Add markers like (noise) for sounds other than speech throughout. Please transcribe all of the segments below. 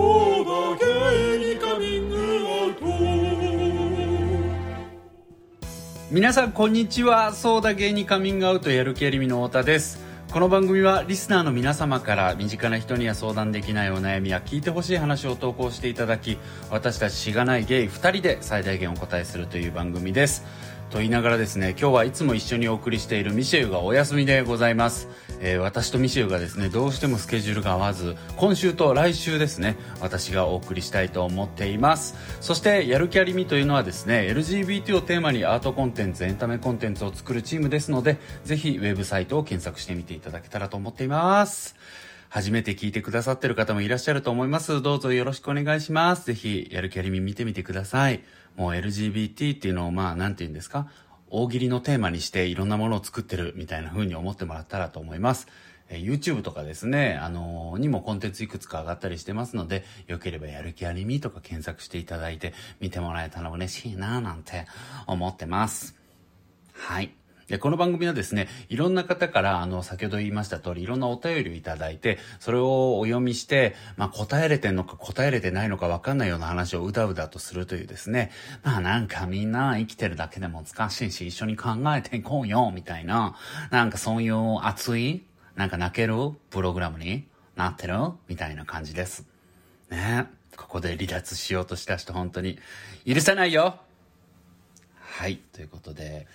そうだけにカミングアウト皆さんこんにちは。そうだ芸にカミングアウトやる気ありみの太田です。この番組はリスナーの皆様から身近な人には相談できないお悩みや聞いてほしい話を投稿していただき私たちしがないゲイ2人で最大限お答えするという番組です。と言いながらですね今日はいつも一緒にお送りしているミシェルがお休みでございます、えー私とミシェルがですねどうしてもスケジュールが合わず今週と来週ですね私がお送りしたいと思っていますそしてやる気ありみというのはですね LGBT をテーマにアートコンテンツエンタメコンテンツを作るチームですのでぜひウェブサイトを検索してみていただけたらと思っています初めて聞いてくださってる方もいらっしゃると思います。どうぞよろしくお願いします。ぜひ、やる気ありみ見てみてください。もう LGBT っていうのを、まあ、何て言うんですか？大喜利のテーマにしていろんなものを作ってるみたいな風に思ってもらったらと思います。え YouTube とかですね、あのーにもコンテンツいくつか上がったりしてますので、よければやる気ありみとか検索していただいて見てもらえたら嬉しいなぁなんて思ってます。はい。で、この番組はですね、いろんな方から、あの、先ほど言いました通り、いろんなお便りをいただいて、それをお読みして、まあ、答えれてんのか答えれてないのかわかんないような話をうだうだとするというですね、まあ、なんかみんな生きてるだけでも難しいし、一緒に考えていこうよ、みたいな、なんかそういう熱い、なんか泣けるプログラムになってるみたいな感じです。ね。ここで離脱しようとした人、本当に許せないよ。はい、ということで、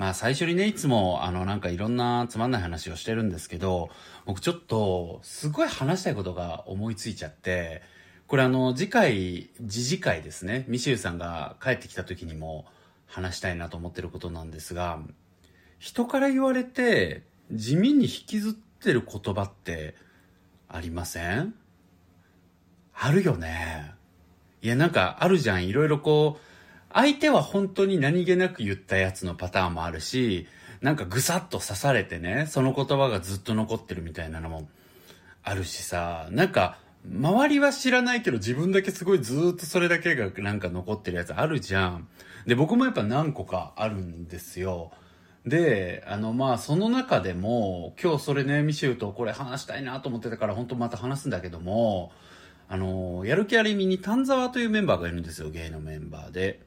まあ最初にね、いつもあのなんかいろんなつまんない話をしてるんですけど、僕ちょっとすごい話したいことが思いついちゃって、これあの次回、次次回ですね、ミシェルさんが帰ってきた時にも話したいなと思ってることなんですが、人から言われて地味に引きずってる言葉ってありません？あるよね。いや、なんかあるじゃん。いろいろこう、相手は本当に何気なく言ったやつのパターンもあるし、なんかぐさっと刺されてね、その言葉がずっと残ってるみたいなのもあるしさ、なんか、周りは知らないけど自分だけすごいずっとそれだけがなんか残ってるやつあるじゃん。で、僕もやっぱ何個かあるんですよ。で、あの、まあ、その中でも、今日それね、ミシェルとこれ話したいなと思ってたから、本当また話すんだけども、あの、やる気ありみに丹沢というメンバーがいるんですよ、ゲイのメンバーで。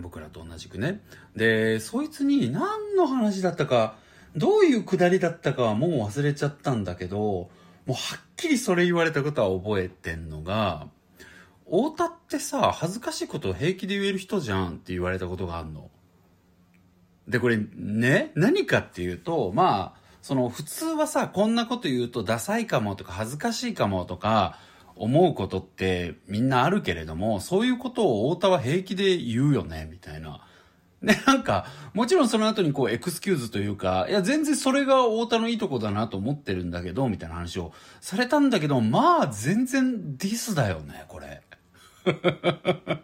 僕らと同じくね。で、そいつに何の話だったか、どういうくだりだったかはもう忘れちゃったんだけど、もうはっきりそれ言われたことは覚えてんのが、太田ってさ、恥ずかしいことを平気で言える人じゃんって言われたことがあるの。で、これね、何かっていうと、まあ、その普通はさ、こんなこと言うとダサいかもとか恥ずかしいかもとか思うことってみんなあるけれども、そういうことを太田は平気で言うよね、みたいな。で、なんか、もちろんその後にこう、エクスキューズというか、いや、全然それが太田のいいとこだなと思ってるんだけど、みたいな話をされたんだけど、まあ、全然ディスだよね、これ。(laughs)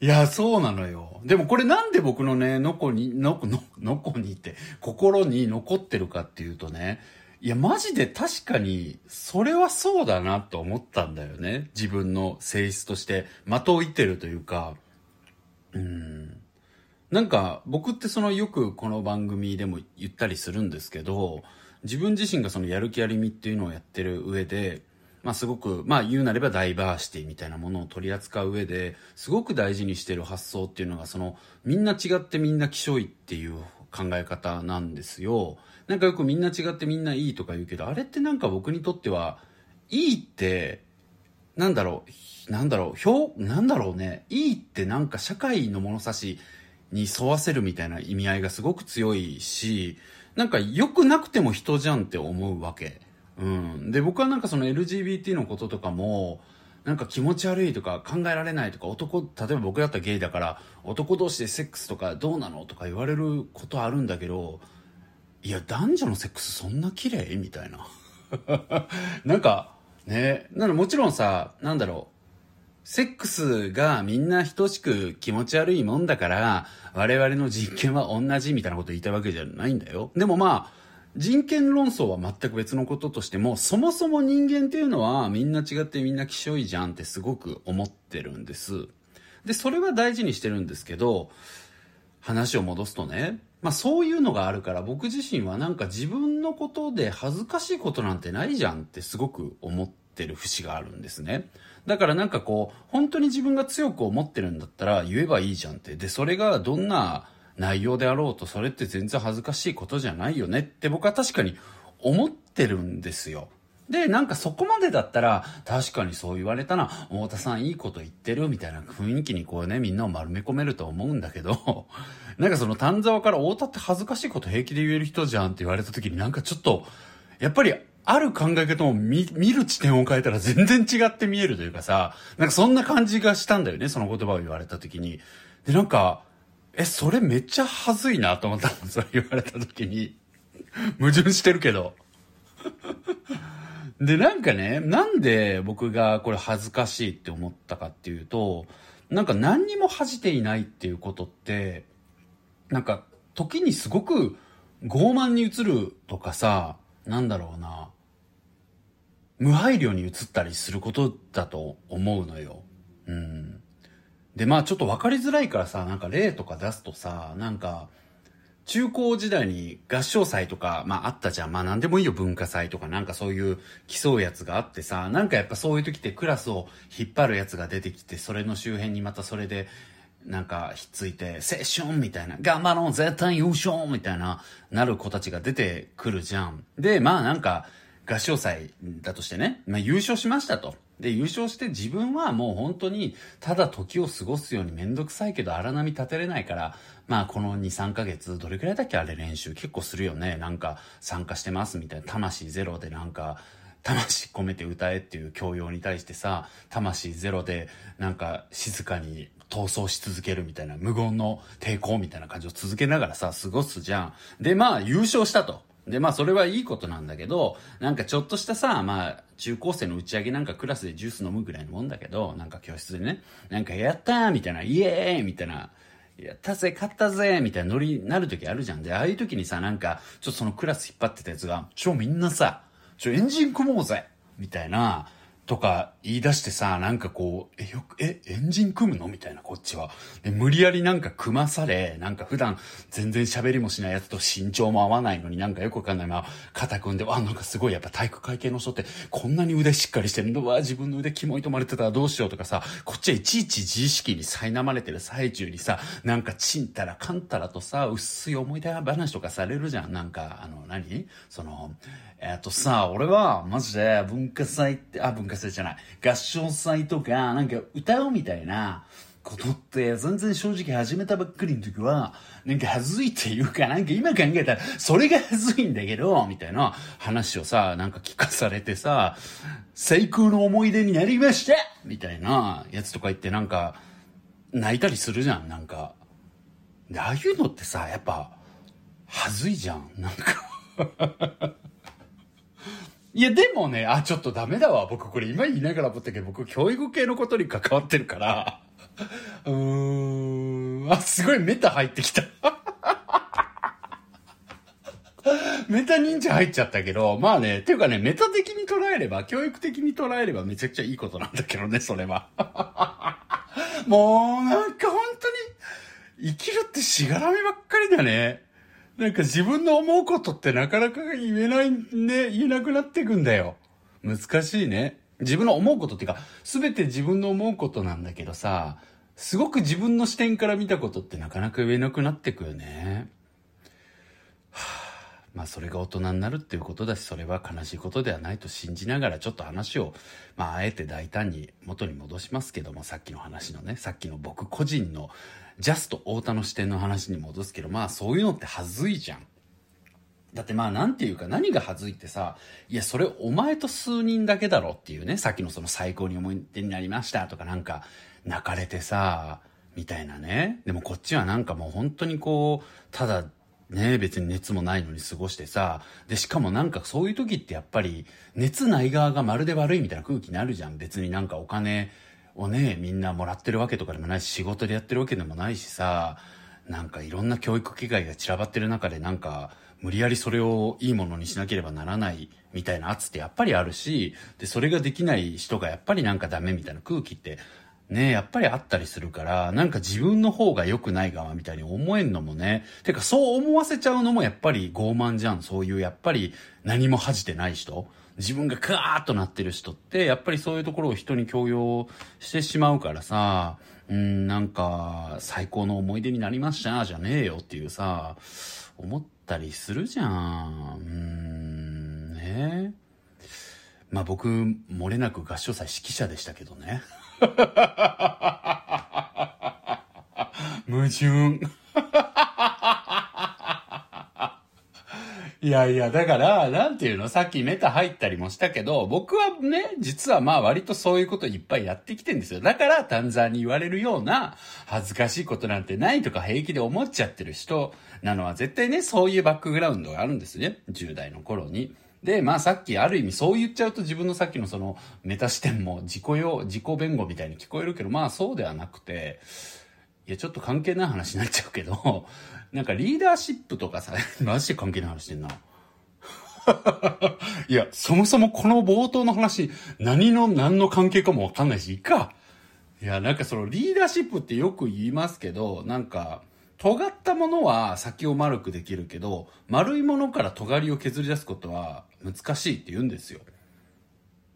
いや、そうなのよ。でもこれなんで僕のね、のこに、のこ、の、のこにって、心に残ってるかっていうとね、いや、マジで確かに、それはそうだなと思ったんだよね。自分の性質として、的を射てるというか、うん。なんか、僕ってそのよくこの番組でも言ったりするんですけど、自分自身がそのやる気ありみっていうのをやってる上で、まあすごく、まあ言うなればダイバーシティみたいなものを取り扱う上で、すごく大事にしてる発想っていうのが、その、みんな違ってみんな希少いっていう考え方なんですよ。なんかよくみんな違ってみんないいとか言うけど、あれってなんか僕にとっては、いいって、なんだろう、なんだろう、表、なんだろうね、いいってなんか社会の物差しに沿わせるみたいな意味合いがすごく強いし、なんか良くなくても人じゃんって思うわけ。うん。で、僕はなんかその LGBT のこととかも、なんか気持ち悪いとか考えられないとか男、例えば僕だったらゲイだから男同士でセックスとかどうなのとか言われることあるんだけど、いや、男女のセックスそんな綺麗？みたいな。(laughs) なんか、ね、なのもちろんさ、なんだろう、セックスがみんな等しく気持ち悪いもんだから、我々の人権は同じみたいなこと言いたいわけじゃないんだよ。でもまあ、人権論争は全く別のこととしても、そもそも人間っていうのはみんな違ってみんな希少いじゃんってすごく思ってるんです。で、それは大事にしてるんですけど、話を戻すとね、まあそういうのがあるから僕自身はなんか自分のことで恥ずかしいことなんてないじゃんってすごく思ってる節があるんですね。だからなんかこう、本当に自分が強く思ってるんだったら言えばいいじゃんって。で、それがどんな内容であろうと、それって全然恥ずかしいことじゃないよねって僕は確かに思ってるんですよ。で、なんかそこまでだったら、確かにそう言われたな、太田さんいいこと言ってるみたいな雰囲気にこうね、みんなを丸め込めると思うんだけど、(laughs) なんかその丹沢から太田って恥ずかしいこと平気で言える人じゃんって言われた時になんかちょっと、やっぱりある考え方を見、見る地点を変えたら全然違って見えるというかさ、なんかそんな感じがしたんだよね、その言葉を言われた時に。で、なんか、え、それめっちゃ恥ずいなと思ったの、それ言われた時に。矛盾してるけど。で、なんかね、なんで僕がこれ恥ずかしいって思ったかっていうと、なんか何にも恥じていないっていうことって、なんか時にすごく傲慢に映るとかさ、なんだろうな、無配慮に映ったりすることだと思うのよ。うん。で、まあちょっと分かりづらいからさ、なんか例とか出すとさ、なんか、中高時代に合唱祭とか、まああったじゃん。まあなんでもいいよ、文化祭とか、なんかそういう競うやつがあってさ、なんかやっぱそういう時ってクラスを引っ張るやつが出てきて、それの周辺にまたそれで、なんかひっついて、セッションみたいな、頑張ろう絶対優勝みたいな、なる子たちが出てくるじゃん。で、まあなんか、合唱祭だとしてね、まあ優勝しましたと。で、優勝して自分はもう本当に、ただ時を過ごすようにめんどくさいけど荒波立てれないから、まあこの2、3ヶ月、どれくらいだっけあれ練習結構するよね。なんか参加してますみたいな、魂ゼロでなんか、魂込めて歌えっていう教養に対してさ、魂ゼロでなんか静かに闘争し続けるみたいな無言の抵抗みたいな感じを続けながらさ、過ごすじゃん。で、まあ優勝したと。で、まあそれはいいことなんだけど、なんかちょっとしたさ、まあ中高生の打ち上げなんかクラスでジュース飲むぐらいのもんだけど、なんか教室でね、なんかやったーみたいな、イエーイみたいな、やったぜ、勝ったぜみたいなノリになる時あるじゃん。で、ああいう時にさ、なんか、ちょっとそのクラス引っ張ってたやつが、ちょ、みんなさ、ちょ、エンジン組もうぜみたいな、とか言い出してさ、なんかこう、え、よく、え、エンジン組むの？みたいな、こっちは。で、無理やりなんか組まされ、なんか普段全然喋りもしないやつと身長も合わないのになんかよくわかんないまま、肩組んで、あ、なんかすごいやっぱ体育会系の人ってこんなに腕しっかりしてるの？わ、自分の腕キモいとまれてたらどうしようとかさ、こっちはいちいち自意識に苛まれてる最中にさ、なんかちんたらかんたらとさ、薄い思い出話とかされるじゃん。なんか、あの何、その、えっとさ、俺は、マジで文化祭って、あ、文化祭じゃない。合唱祭とか、なんか歌うみたいなことって、全然正直始めたばっかりの時は、なんか恥ずいっていうか、なんか今考えたら、それが恥ずいんだけど、みたいな話をさ、なんか聞かされてさ、最高の思い出になりましたみたいなやつとか言ってなんか、泣いたりするじゃん、なんか。で、ああいうのってさ、やっぱ、恥ずいじゃん、なんかいや、でもね、あ、ちょっとダメだわ。僕これ今言いながら思ったけど、僕教育系のことに関わってるから、うーん、あ、すごいメタ入ってきた。メタ忍者入っちゃったけど、まあね、ていうかね、メタ的に捉えれば、教育的に捉えればめちゃくちゃいいことなんだけどね、それは。もう、なんか本当に、生きるってしがらみばっかりだね。なんか自分の思うことってなかなか言えないね、言えなくなってくんだよ。難しいね。自分の思うことっていうか、すべて自分の思うことなんだけどさ、すごく自分の視点から見たことってなかなか言えなくなってくよね。はあ、まあそれが大人になるっていうことだし、それは悲しいことではないと信じながらちょっと話を、まああえて大胆に元に戻しますけども、さっきの話のね、さっきの僕個人のジャスト太田の視点の話に戻すけど、まあそういうのって恥ずいじゃん。だってまあなんていうか何が恥ずいってさ、いやそれお前と数人だけだろっていうね、さっきのその最高に思い出になりましたとかなんか泣かれてさ、みたいなね。でもこっちはなんかもう本当にこう、ただね別に熱もないのに過ごしてさ、でしかもなんかそういう時ってやっぱり熱ない側がまるで悪いみたいな空気になるじゃん。別になんかお金をね、みんなもらってるわけとかでもないし、仕事でやってるわけでもないしさ、なんかいろんな教育機会が散らばってる中でなんか、無理やりそれをいいものにしなければならないみたいな圧ってやっぱりあるし、で、それができない人がやっぱりなんかダメみたいな空気って、ねやっぱりあったりするから、なんか自分の方が良くない側みたいに思えんのもね。てかそう思わせちゃうのもやっぱり傲慢じゃん。そういうやっぱり何も恥じてない人。自分がカーッとなってる人って、やっぱりそういうところを人に強要してしまうからさ、うん、なんか、最高の思い出になりました、じゃねえよっていうさ、思ったりするじゃん。うん、ねまあ僕、漏れなく合唱祭指揮者でしたけどね。(laughs) 矛盾。いやいや、だから、なんていうの、さっきメタ入ったりもしたけど、僕はね、実はまあ割とそういうこといっぱいやってきてんですよ。だから、丹沢に言われるような恥ずかしいことなんてないとか平気で思っちゃってる人なのは絶対ね、そういうバックグラウンドがあるんですね。10代の頃に。で、まあさっきある意味そう言っちゃうと自分のさっきのそのメタ視点も自己用、自己弁護みたいに聞こえるけど、まあそうではなくて、いや、ちょっと関係ない話になっちゃうけど、なんかリーダーシップとかさ、マジで関係ない話してんな。(laughs) いや、そもそもこの冒頭の話、何の何の関係かもわかんないし、いいか。いや、なんかそのリーダーシップってよく言いますけど、なんか、尖ったものは先を丸くできるけど、丸いものから尖りを削り出すことは難しいって言うんですよ。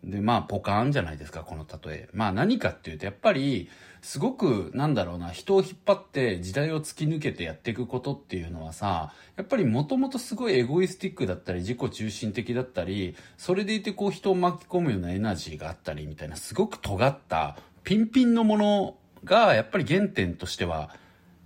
で、まあ、ポカーンじゃないですか、この例え。まあ、何かっていうと、やっぱり、すごく、なんだろうな、人を引っ張って時代を突き抜けてやっていくことっていうのはさ、やっぱりもともとすごいエゴイスティックだったり、自己中心的だったり、それでいてこう人を巻き込むようなエナジーがあったりみたいな、すごく尖った、ピンピンのものが、やっぱり原点としては、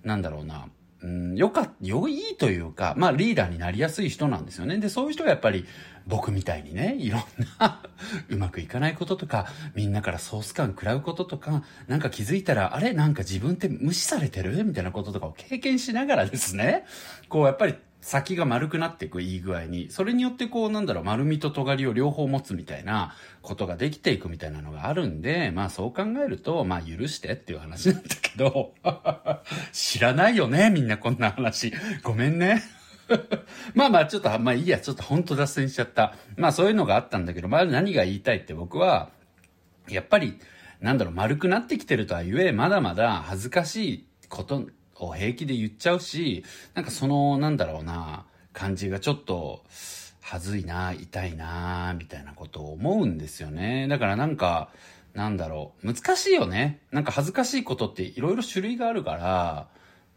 なんだろうな、うん、よか、良いというか、まあリーダーになりやすい人なんですよね。で、そういう人がやっぱり僕みたいにね、いろんな (laughs) うまくいかないこととか、みんなからソース感食らうこととか、なんか気づいたら、あれ？なんか自分って無視されてる？みたいなこととかを経験しながらですね、こうやっぱり先が丸くなっていくいい具合に、それによってこうなんだろう、丸みと尖りを両方持つみたいなことができていくみたいなのがあるんで、まあそう考えると、まあ許してっていう話なんだけど、(laughs) 知らないよね、みんなこんな話。ごめんね。(laughs) まあまあちょっと、まあいいや、ちょっと本当脱線しちゃった。まあそういうのがあったんだけど、まあ何が言いたいって僕は、やっぱり、なんだろう、丸くなってきてるとは言え、まだまだ恥ずかしいことを平気で言っちゃうし、なんかその、なんだろうな、感じがちょっと、恥ずいな、痛いな、みたいなことを思うんですよね。だからなんか、なんだろう、難しいよね。なんか恥ずかしいことっていろいろ種類があるから、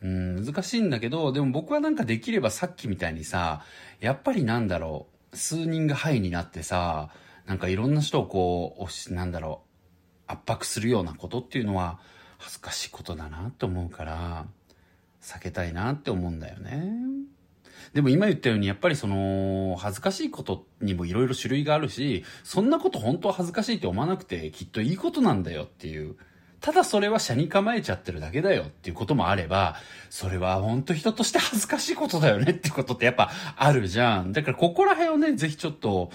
うん、難しいんだけど、でも僕はなんかできればさっきみたいにさ、やっぱりなんだろう、数人がハイになってさ、なんかいろんな人をこう、押し、なんだろう、圧迫するようなことっていうのは恥ずかしいことだなと思うから、避けたいなって思うんだよね。でも今言ったようにやっぱりその恥ずかしいことにもいろいろ種類があるし、そんなこと本当は恥ずかしいって思わなくてきっといいことなんだよっていう。ただそれは社に構えちゃってるだけだよっていうこともあれば、それは本当人として恥ずかしいことだよねってことってやっぱあるじゃん。だからここら辺をね、ぜひちょっと、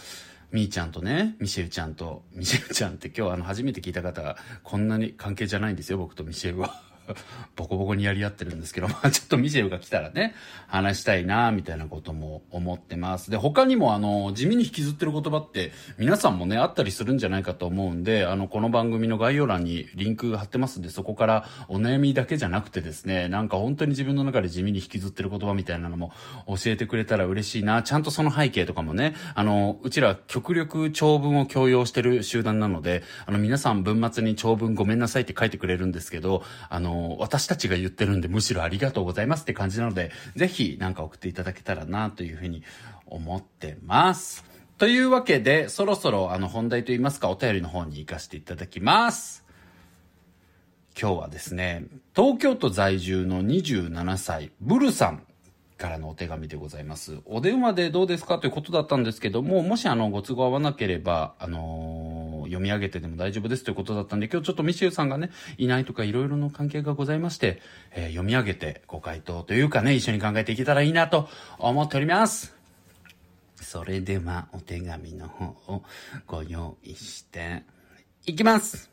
みーちゃんとね、ミシェルちゃんと、ミシェルちゃんって今日あの初めて聞いた方がこんなに関係じゃないんですよ、僕とミシェルは。(laughs) ボコボコにやり合ってるんですけど、(laughs) まあちょっとミシェルが来たらね、話したいな、みたいなことも思ってます。で、他にもあの、地味に引きずってる言葉って、皆さんもね、あったりするんじゃないかと思うんで、あの、この番組の概要欄にリンク貼ってますんで、そこからお悩みだけじゃなくてですね、なんか本当に自分の中で地味に引きずってる言葉みたいなのも教えてくれたら嬉しいな。ちゃんとその背景とかもね、あの、うちら極力長文を強要してる集団なので、あの、皆さん文末に長文ごめんなさいって書いてくれるんですけど、あの、私たちが言ってるんでむしろありがとうございますって感じなので、ぜひなんか送っていただけたらなというふうに思ってます。というわけで、そろそろあの本題といいますか、お便りの方に行かせていただきます。今日はですね、東京都在住の27歳、ブルさんからのお手紙でございます。お電話でどうですかということだったんですけども、もしあの、ご都合合わなければ、あのー読み上げてでも大丈夫ですということだったんで、今日ちょっとミシェルさんがね、いないとかいろいろの関係がございまして、えー読み上げてご回答というかね、一緒に考えていけたらいいなと思っております。それでは、お手紙の方をご用意して、いきます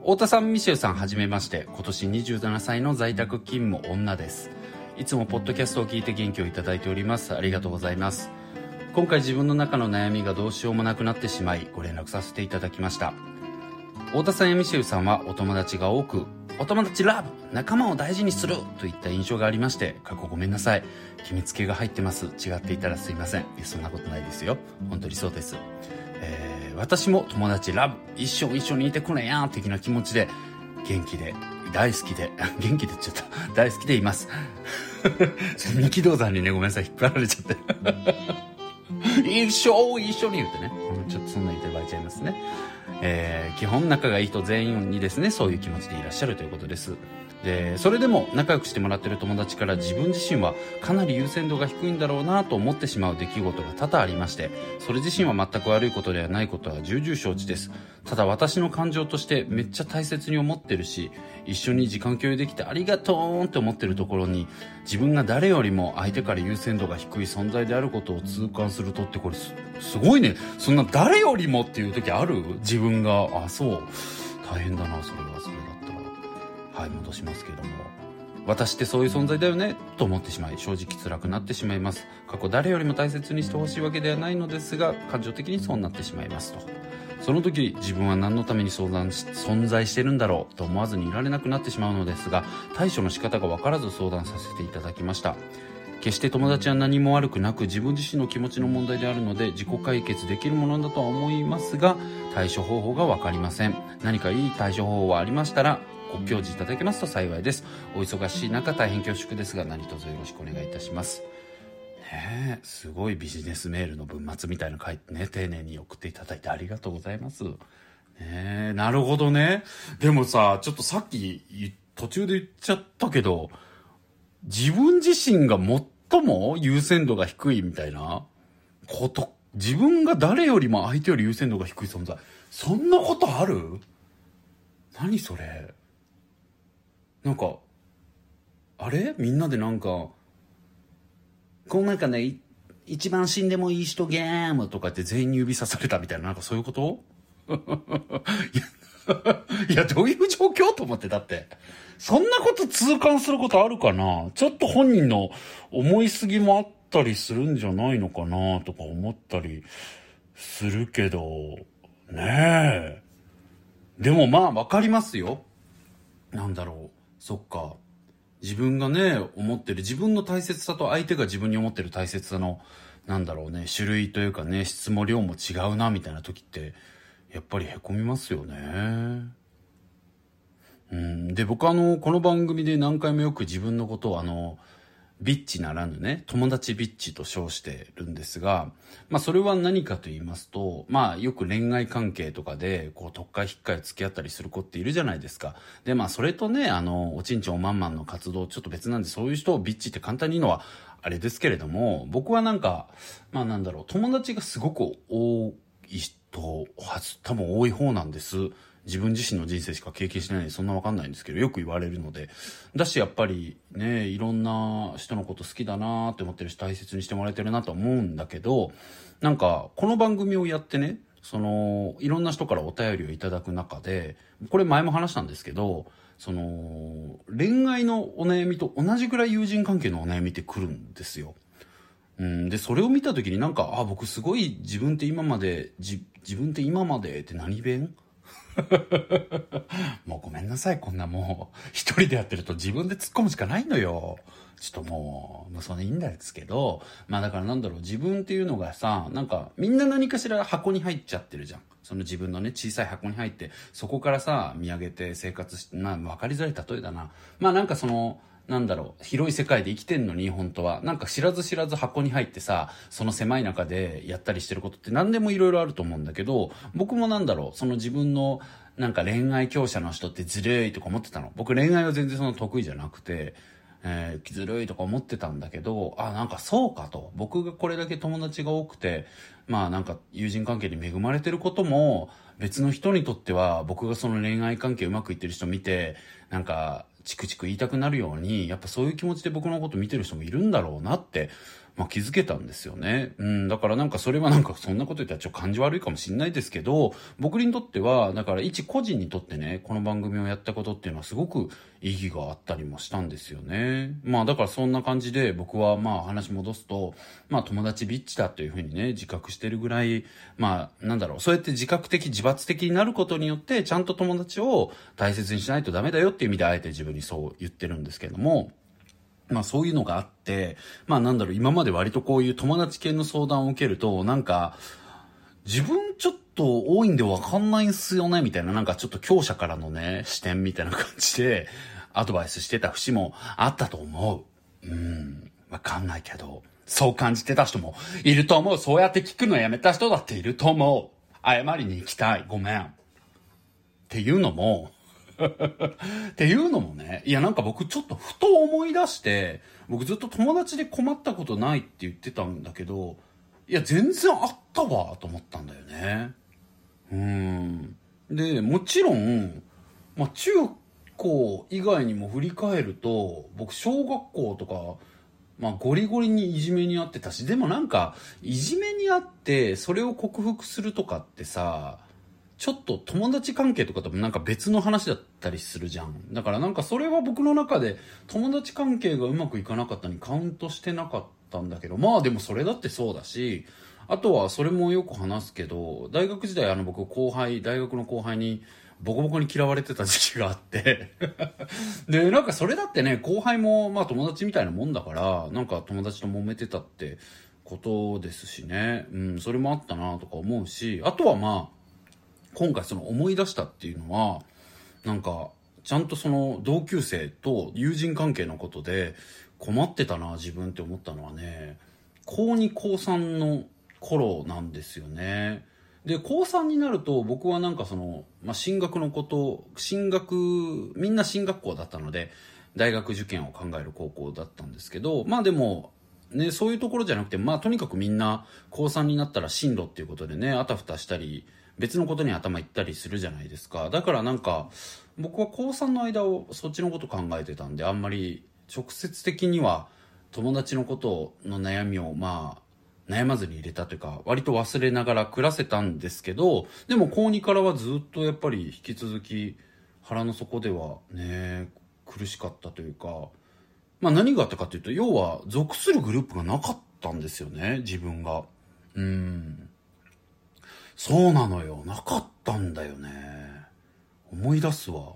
太田さん、ミシェルさん、はじめまして。今年27歳の在宅勤務女です。いつもポッドキャストを聞いて元気をいただいております。ありがとうございます。今回自分の中の悩みがどうしようもなくなってしまい、ご連絡させていただきました。太田さんやミシェルさんはお友達が多くお友達ラブ仲間を大事にするといった印象がありまして過去ごめんなさい。決めつけが入ってます。違っていたらすいません。そんなことないですよ。本当にそうです。えー私も友達ラブ一生一緒にいてくれやん的な気持ちで元気で大好きで (laughs) 元気でちゃった。大好きでいます。(laughs) 三木道山にねごめんなさい。引っ張られちゃって。一生一緒に言ってね。ちょっとそんな言ってる場合ちゃいますね。えー基本仲がいい人全員にですねそういう気持ちでいらっしゃるということです。でそれでも仲良くしてもらってる友達から自分自身はかなり優先度が低いんだろうなと思ってしまう出来事が多々ありましてそれ自身は全く悪いことではないことは重々承知です。ただ私の感情としてめっちゃ大切に思ってるし一緒に時間共有できてありがとうって思ってるところに自分が誰よりも相手から優先度が低い存在であることを痛感するとってこれすごいね。そんな誰よりもっていう時ある？自分があそう。大変だなそれは。それだったら。はい戻しますけども。私ってそういう存在だよねと思ってしまい正直辛くなってしまいます。過去誰よりも大切にしてほしいわけではないのですが感情的にそうなってしまいますと。その時自分は何のために相談し存在してるんだろうと思わずにいられなくなってしまうのですが対処の仕方が分からず相談させていただきました。決して友達は何も悪くなく自分自身の気持ちの問題であるので自己解決できるものだとは思いますが対処方法が分かりません。何かいい対処方法はありましたらご教示いただけますと幸いです。お忙しい中大変恐縮ですが何卒よろしくお願いいたします。ねえすごいビジネスメールの文末みたいなの書いてね丁寧に送っていただいてありがとうございます。ねえなるほどね。でもさちょっとさっき途中で言っちゃったけど自分自身が持っ最も優先度が低いみたいな？こと、自分が誰よりも相手より優先度が低い存在。そんなことある？何それ？なんか、あれ？みんなでなんか、この中ね、一番死んでもいい人ゲームとかって全員に指さされたみたいな、なんかそういうこと？(laughs) いや、どういう状況と思って、だって。そんなこと痛感することあるかな？ちょっと本人の思いすぎもあったりするんじゃないのかなとか思ったりするけど、ねえ。でもまあわかりますよ。なんだろう。そっか。自分がね、思ってる、自分の大切さと相手が自分に思ってる大切さの、なんだろうね、種類というかね、質も量も違うな、みたいな時って、やっぱり凹みますよね。うん、で、僕あの、この番組で何回もよく自分のことをあの、ビッチならぬね、友達ビッチと称してるんですが、まあそれは何かと言いますと、まあよく恋愛関係とかで、こう、特会引っかい付き合ったりする子っているじゃないですか。で、まあそれとね、あの、おちんちんおまんまんの活動ちょっと別なんで、そういう人をビッチって簡単に言うのは、あれですけれども、僕はなんか、まあなんだろう、友達がすごく多い人はず、多分多い方なんです。自分自身の人生しか経験してないんでそんなわかんないんですけど、よく言われるので。だしやっぱりね、いろんな人のこと好きだなーって思ってるし大切にしてもらえてるなと思うんだけど、なんかこの番組をやってね、その、いろんな人からお便りをいただく中で、これ前も話したんですけど、その、恋愛のお悩みと同じぐらい友人関係のお悩みって来るんですよ。うん、で、それを見た時になんか、あ、僕すごい自分って今まで、じ、自分って今までって何弁？(laughs) もうごめんなさい、こんなもう、一人でやってると自分で突っ込むしかないのよ。ちょっともう、まあそれいいんですけど、まあだからなんだろう、自分っていうのがさ、なんか、みんな何かしら箱に入っちゃってるじゃん。その自分のね、小さい箱に入って、そこからさ、見上げて生活して、な、わかりづらい例えだな。まあなんかその、なんだろう、広い世界で生きてんのに、本当は。なんか知らず知らず箱に入ってさ、その狭い中でやったりしてることって何でもいろいろあると思うんだけど、僕もなんだろう、その自分の、なんか恋愛強者の人ってずるいとか思ってたの。僕恋愛は全然その得意じゃなくて、えー、ずるいとか思ってたんだけど、あ、なんかそうかと。僕がこれだけ友達が多くて、まあなんか友人関係に恵まれてることも、別の人にとっては僕がその恋愛関係うまくいってる人見て、なんか、チクチク言いたくなるように、やっぱそういう気持ちで僕のこと見てる人もいるんだろうなってまあ、気づけたんですよね。うん、だからなんかそれはなんかそんなこと言ったらちょっと感じ悪いかもしれないですけど、僕にとっては、だから一個人にとってね、この番組をやったことっていうのはすごく意義があったりもしたんですよね。まあだからそんな感じで僕はまあ話戻すと、まあ友達ビッチだというふうにね、自覚してるぐらい、まあなんだろう、そうやって自覚的、自発的になることによって、ちゃんと友達を大切にしないとダメだよっていう意味であえて自分にそう言ってるんですけども、まあそういうのがあって、まあなんだろう、今まで割とこういう友達系の相談を受けると、なんか、自分ちょっと多いんでわかんないんすよね、みたいな、なんかちょっと強者からのね、視点みたいな感じで、アドバイスしてた節もあったと思う。うん、わかんないけど、そう感じてた人もいると思う。そうやって聞くのやめた人だっていると思う。謝りに行きたい。ごめん。っていうのも、っていうのもね、いやなんか僕ちょっとふと思い出して、僕ずっと友達で困ったことないって言ってたんだけど、いや全然あったわと思ったんだよね。うん。で、もちろん、まあ中高以外にも振り返ると、僕小学校とか、まあゴリゴリにいじめにあってたし、でもなんか、いじめにあって、それを克服するとかってさ、ちょっと友達関係とかともなんか別の話だったりするじゃん。だからなんかそれは僕の中で友達関係がうまくいかなかったにカウントしてなかったんだけど、まあでもそれだってそうだし、あとはそれもよく話すけど、大学時代あの僕後輩、大学の後輩にボコボコに嫌われてた時期があって (laughs) で、なんかそれだってね、後輩もまあ友達みたいなもんだから、なんか友達と揉めてたってことですしね。うん、それもあったなとか思うし、あとはまあ、今回その思い出したっていうのは、なんか、ちゃんとその同級生と友人関係のことで困ってたな、自分って思ったのはね、高2高3の頃なんですよね。で、高3になると僕はなんかその、まあ、進学のこと、進学、みんな進学校だったので、大学受験を考える高校だったんですけど、まあでも、ね、そういうところじゃなくて、まあとにかくみんな高3になったら進路っていうことでね、あたふたしたり、別のことに頭いったりするじゃないですか。だからなんか、僕は高3の間をそっちのこと考えてたんで、あんまり直接的には友達のことの悩みをまあ、悩まずに入れたというか、割と忘れながら暮らせたんですけど、でも高2からはずっとやっぱり引き続き腹の底ではね、苦しかったというか、まあ何があったかというと、要は属するグループがなかったんですよね、自分が。うん。そうなのよ。なかったんだよね。思い出すわ。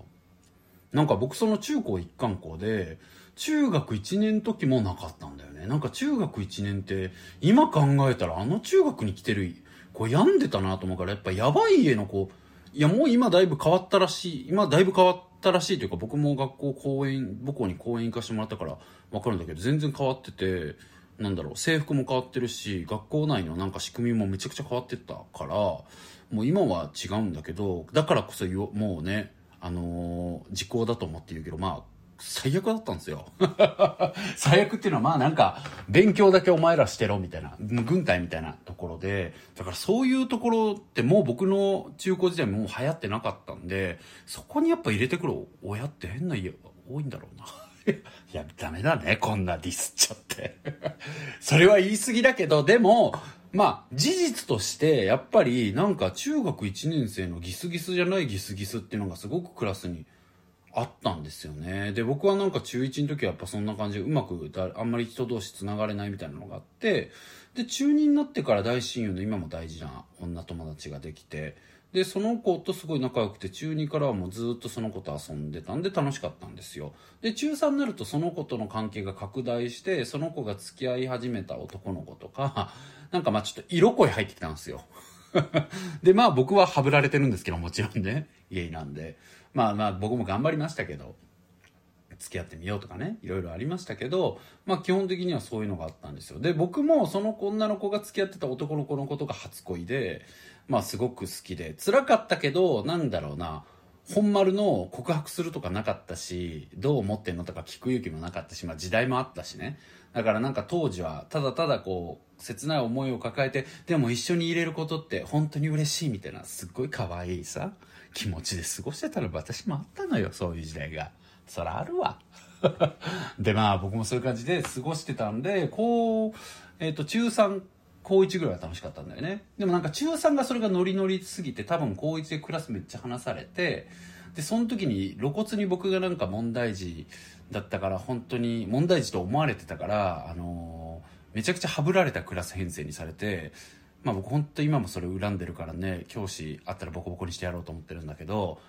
なんか僕その中高一貫校で、中学1年時もなかったんだよね。なんか中学1年って、今考えたらあの中学に来てる子病んでたなと思うから、やっぱやばい家の子、いやもう今だいぶ変わったらしい、今だいぶ変わったらしいというか、僕も学校公園、母校に公園行かしてもらったからわかるんだけど、全然変わってて、なんだろう、制服も変わってるし、学校内のなんか仕組みもめちゃくちゃ変わってったから、もう今は違うんだけど、だからこそもうね、あのー、時効だと思って言うけど、まあ、最悪だったんですよ。(laughs) 最悪っていうのはまあなんか、勉強だけお前らしてろみたいな、軍隊みたいなところで、だからそういうところってもう僕の中高時代も流行ってなかったんで、そこにやっぱ入れてくる親って変な家多いんだろうな。いや、ダメだね、こんなディスっちゃって。それは言い過ぎだけど、でも、まあ、事実として、やっぱり、なんか中学1年生のギスギスじゃないギスギスっていうのがすごくクラスにあったんですよね。で、僕はなんか中1の時はやっぱそんな感じでうまくあんまり人同士繋がれないみたいなのがあって、で、中2になってから大親友の今も大事な女友達ができて、で、その子とすごい仲良くて、中2からはもうずっとその子と遊んでたんで楽しかったんですよ。で、中3になるとその子との関係が拡大して、その子が付き合い始めた男の子とか、(laughs) なんかまあちょっと色恋入ってきたんですよ。(laughs) で、まあ僕ははぶられてるんですけど、もちろんね、家なんで。まあまあ僕も頑張りましたけど、付き合ってみようとかね、いろいろありましたけど、まあ基本的にはそういうのがあったんですよ。で、僕もその女の子が付き合ってた男の子のことが初恋で、まあすごく好きで、辛かったけど、なんだろうな、本丸の告白するとかなかったし、どう思ってんのとか聞く勇気もなかったし、まあ時代もあったしね。だからなんか当時は、ただただこう、切ない思いを抱えて、でも一緒に入れることって本当に嬉しいみたいな、すっごい可愛いさ、気持ちで過ごしてたの私もあったのよ、そういう時代が。そらあるわ。(laughs) で、まあ僕もそういう感じで過ごしてたんで、こう、えっ、と、中3、高1ぐらいは楽しかったんだよね。でもなんか中3がそれがノリノリすぎて多分高1でクラスめっちゃ話されて、で、その時に露骨に僕がなんか問題児だったから本当に問題児と思われてたから、あのーめちゃくちゃハブられたクラス編成にされて、まあ僕本当今もそれ恨んでるからね、教師あったらボコボコにしてやろうと思ってるんだけど、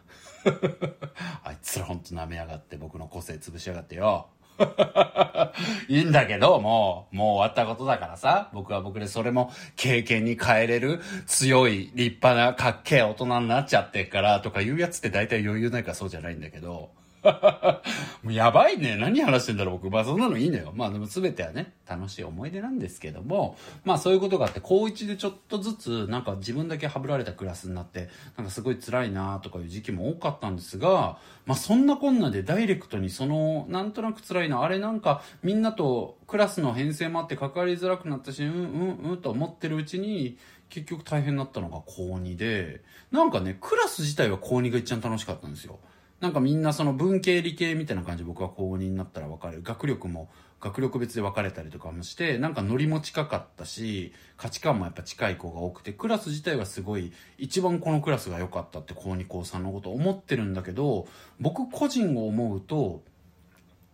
(laughs) あいつら本当舐めやがって僕の個性潰しやがってよ。(laughs) いいんだけど、もう、もう終わったことだからさ、僕は僕でそれも経験に変えれる強い立派なかっけえ大人になっちゃってからとかいうやつって大体余裕ないからそうじゃないんだけど、(laughs) もうやばいね。何話してんだろう、僕。まあそんなのいいのよ。まあでも全てはね、楽しい思い出なんですけども、まあそういうことがあって、高1でちょっとずつ、なんか自分だけハブられたクラスになって、なんかすごい辛いなとかいう時期も多かったんですが、まあそんなこんなでダイレクトにその、なんとなく辛いな、あれなんかみんなとクラスの編成もあって関わりづらくなったし、うんうんうんと思ってるうちに、結局大変になったのが高2で、なんかね、クラス自体は高2が一番楽しかったんですよ。なんかみんなその文系理系みたいな感じ僕は高2になったら分かる。学力も学力別で分かれたりとかもして、なんかノリも近かったし、価値観もやっぱ近い子が多くて、クラス自体はすごい、一番このクラスが良かったって高2高3のこと思ってるんだけど、僕個人を思うと、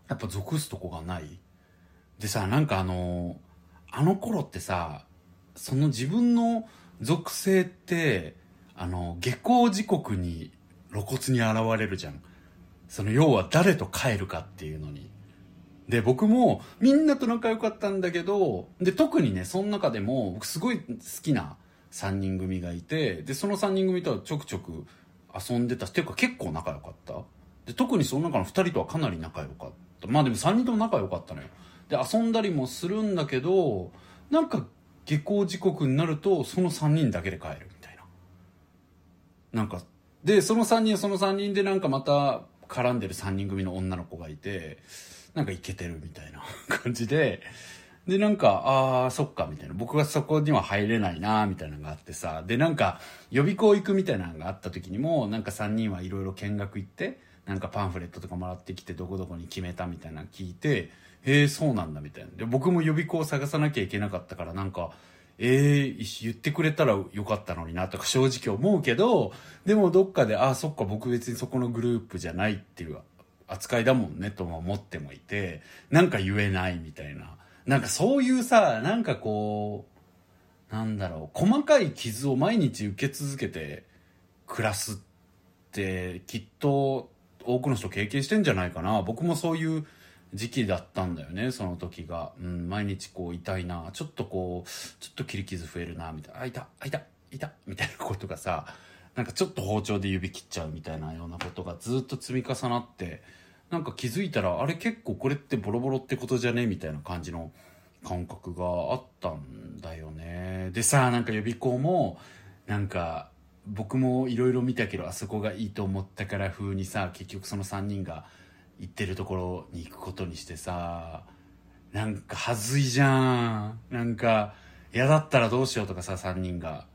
やっぱ属すとこがない。でさ、なんかあの、あの頃ってさ、その自分の属性って、あの、下校時刻に露骨に現れるじゃん。その要は誰と帰るかっていうのに。で、僕もみんなと仲良かったんだけど、で、特にね、その中でも僕すごい好きな3人組がいて、で、その3人組とはちょくちょく遊んでたし、ていうか結構仲良かった。で、特にその中の2人とはかなり仲良かった。まあでも3人とも仲良かったのよ。で、遊んだりもするんだけど、なんか下校時刻になると、その3人だけで帰るみたいな。なんか、で、その3人その3人でなんかまた絡んでる3人組の女の子がいて、なんかイケてるみたいな (laughs) 感じで、で、なんか、ああ、そっか、みたいな。僕がそこには入れないな、みたいなのがあってさ。で、なんか、予備校行くみたいなのがあった時にも、なんか3人はいろいろ見学行って、なんかパンフレットとかもらってきて、どこどこに決めたみたいなの聞いて、へえ、そうなんだ、みたいな。で、僕も予備校を探さなきゃいけなかったから、なんか、ええ言ってくれたらよかったのにな、とか正直思うけど、でもどっかで、ああ、そっか、僕別にそこのグループじゃないっていう扱いだもんね、とも思ってもいて、なんか言えないみたいな。なんかそういうさ、なんかこう、なんだろう、細かい傷を毎日受け続けて暮らすって、きっと多くの人経験してんじゃないかな。僕もそういう時期だったんだよね、その時が。うん、毎日こう痛いな、ちょっとこう、ちょっと切り傷増えるな、みたいな。あ、痛、あ、痛、痛、みたいなことがさ、なんかちょっと包丁で指切っちゃうみたいなようなことがずっと積み重なって、なんか気づいたら、あれ結構これってボロボロってことじゃね？みたいな感じの感覚があったんだよね。でさ、なんか予備校も、なんか、僕もいろいろ見たけど、あそこがいいと思ったから風にさ、結局その3人が行ってるところに行くことにしてさ、なんかはずいじゃん。なんか、嫌だったらどうしようとかさ、3人が。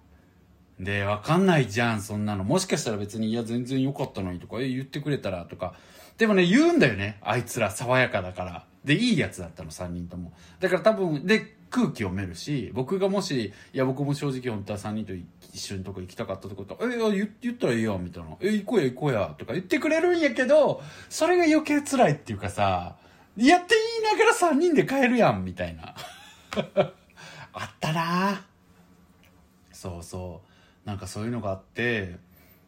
で、わかんないじゃん、そんなの。もしかしたら別に、いや、全然良かったのにとか、え、言ってくれたらとか。でもね、言うんだよね。あいつら、爽やかだから。で、いいやつだったの、3人とも。だから多分、で、空気読めるし、僕がもし、いや、僕も正直本当は3人と行って一緒にとこ行きたかったとこと、え、いや言ったらいいやん、みたいな。え、行こうや、行こうや、とか言ってくれるんやけど、それが余計辛いっていうかさ、やって言いながら3人で帰るやん、みたいな。(laughs) あったなそうそう。なんかそういうのがあって、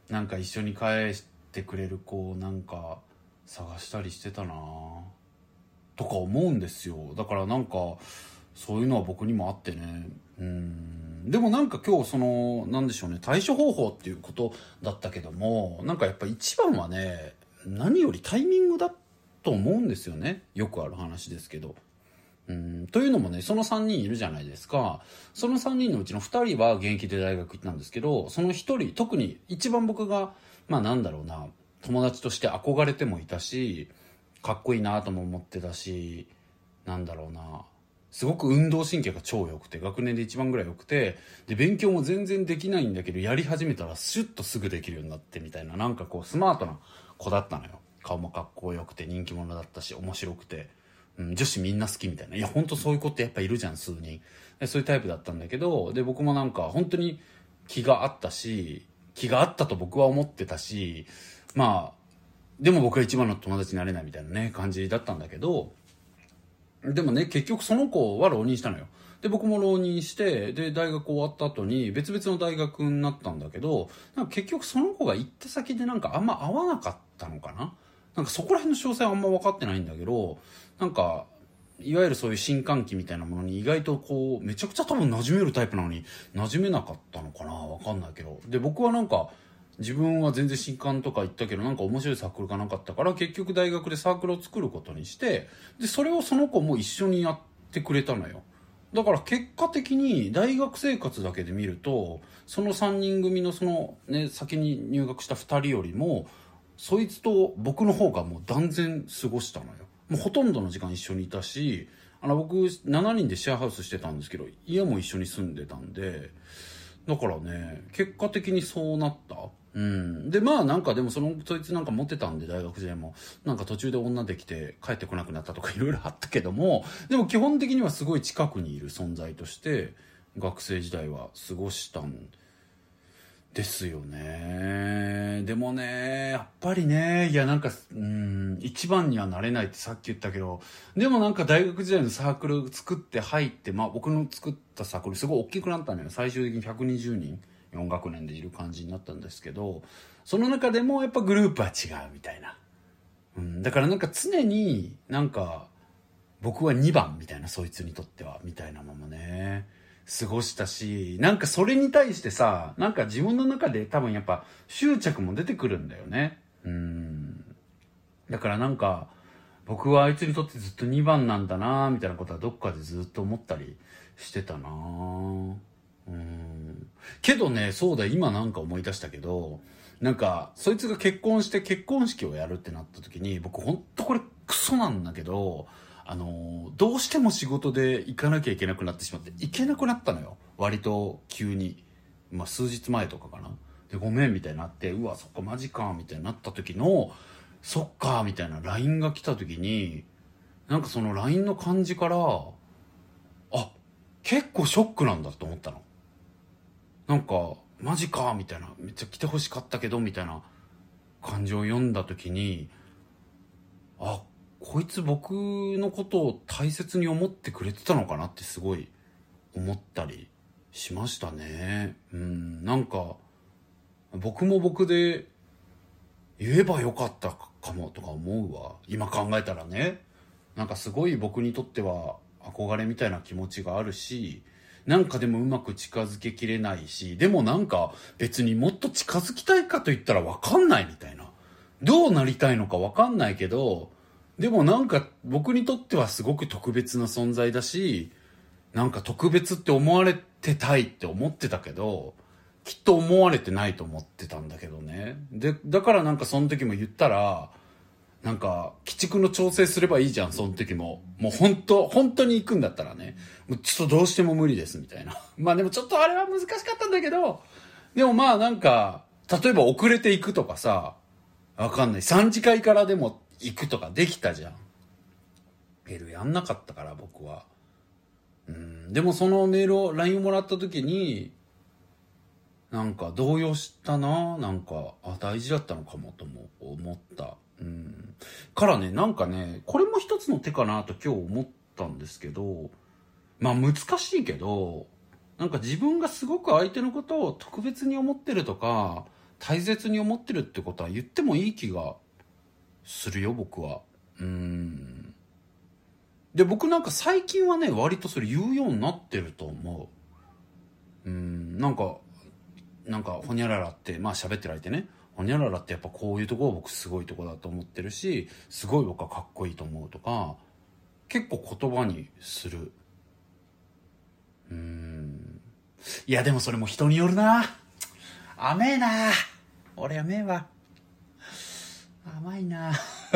なんか一緒に帰してくれる子をなんか探したりしてたなとか思うんですよ。だからなんか、そういうのは僕にもあってね。うん。でもなんか今日その、なんでしょうね、対処方法っていうことだったけども、なんかやっぱ一番はね、何よりタイミングだと思うんですよね。よくある話ですけど。うん、というのもね、その3人いるじゃないですか。その3人のうちの2人は現役で大学行ったんですけど、その1人、特に一番僕が、まあなんだろうな、友達として憧れてもいたし、かっこいいなとも思ってたし、なんだろうな、すごく運動神経が超良くて、学年で一番ぐらい良くて、で、勉強も全然できないんだけど、やり始めたらシュッとすぐできるようになってみたいな、なんかこうスマートな子だったのよ。顔もかっこよくて人気者だったし、面白くて。うん、女子みんな好きみたいな。いや、本当そういう子ってやっぱいるじゃん、数人。でそういうタイプだったんだけど、で、僕もなんか本当に気があったし、気があったと僕は思ってたし、まあ、でも僕は一番の友達になれないみたいなね、感じだったんだけど、でもね、結局その子は浪人したのよ。で、僕も浪人して、で、大学終わった後に別々の大学になったんだけど、なんか結局その子が行った先でなんかあんま合わなかったのかな？なんかそこら辺の詳細はあんま分かってないんだけど、なんか、いわゆるそういう新歓期みたいなものに意外とこう、めちゃくちゃ多分馴染めるタイプなのに、馴染めなかったのかな？わかんないけど。で、僕はなんか、自分は全然新刊とか行ったけどなんか面白いサークルがなかったから結局大学でサークルを作ることにしてでそれをその子も一緒にやってくれたのよ。だから結果的に大学生活だけで見るとその3人組のそのね先に入学した2人よりもそいつと僕の方がもう断然過ごしたのよ。もうほとんどの時間一緒にいたしあの僕7人でシェアハウスしてたんですけど家も一緒に住んでたんでだからね結果的にそうなった。うん。で、まあなんかでもその、そいつなんか持ってたんで大学時代も、なんか途中で女できて帰ってこなくなったとか (laughs) いろいろあったけども、でも基本的にはすごい近くにいる存在として、学生時代は過ごしたんですよね。でもね、やっぱりね、いやなんか、うん、一番にはなれないってさっき言ったけど、でもなんか大学時代のサークル作って入って、まあ僕の作ったサークルすごい大きくなったのよ。最終的に120人。4学年でいる感じになったんですけどその中でもやっぱグループは違うみたいな、うん、だからなんか常になんか僕は2番みたいなそいつにとってはみたいなままね。過ごしたしなんかそれに対してさなんか自分の中で多分やっぱ執着も出てくるんだよね。うん。だからなんか僕はあいつにとってずっと2番なんだなみたいなことはどっかでずっと思ったりしてたな。ぁうんけどね、そうだ、今なんか思い出したけど、なんか、そいつが結婚して結婚式をやるってなった時に、僕ほんとこれクソなんだけど、あの、どうしても仕事で行かなきゃいけなくなってしまって、行けなくなったのよ。割と急に。まあ、数日前とかかな。で、ごめんみたいになって、うわ、そっか、マジか、みたいになった時の、そっか、みたいな LINE が来た時に、なんかその LINE の感じから、あ、結構ショックなんだと思ったの。なんか、マジかみたいな。めっちゃ来てほしかったけど、みたいな感じを読んだ時に、あ、こいつ僕のことを大切に思ってくれてたのかなってすごい思ったりしましたね。うん、なんか、僕も僕で言えばよかったかもとか思うわ。今考えたらね。なんかすごい僕にとっては憧れみたいな気持ちがあるし、なんかでもうまく近づけきれないし、でもなんか別にもっと近づきたいかと言ったらわかんないみたいな。どうなりたいのかわかんないけど、でもなんか僕にとってはすごく特別な存在だし、なんか特別って思われてたいって思ってたけど、きっと思われてないと思ってたんだけどね。で、だからなんかその時も言ったら、なんか、鬼畜の調整すればいいじゃん、その時も。もう本当本当に行くんだったらね。もうちょっとどうしても無理です、みたいな。(laughs) まあでもちょっとあれは難しかったんだけど、でもまあなんか、例えば遅れて行くとかさ、わかんない。3次会からでも行くとかできたじゃん。けどやんなかったから、僕は。うん。でもそのメールを、LINE をもらった時に、なんか動揺したななんか、あ、大事だったのかもとも思った。うん。からね、なんかね、これも一つの手かなと今日思ったんですけど、まあ難しいけど、なんか自分がすごく相手のことを特別に思ってるとか、大切に思ってるってことは言ってもいい気がするよ、僕は。うん。で、僕なんか最近はね、割とそれ言うようになってると思う。うん、なんか、なんか、ほにゃららって、まあ喋ってられてね、ほにゃららってやっぱこういうところ僕すごいとこだと思ってるし、すごい僕はかっこいいと思うとか、結構言葉にする。うーん。いやでもそれも人によるな。甘えな。俺甘えわ。甘いな。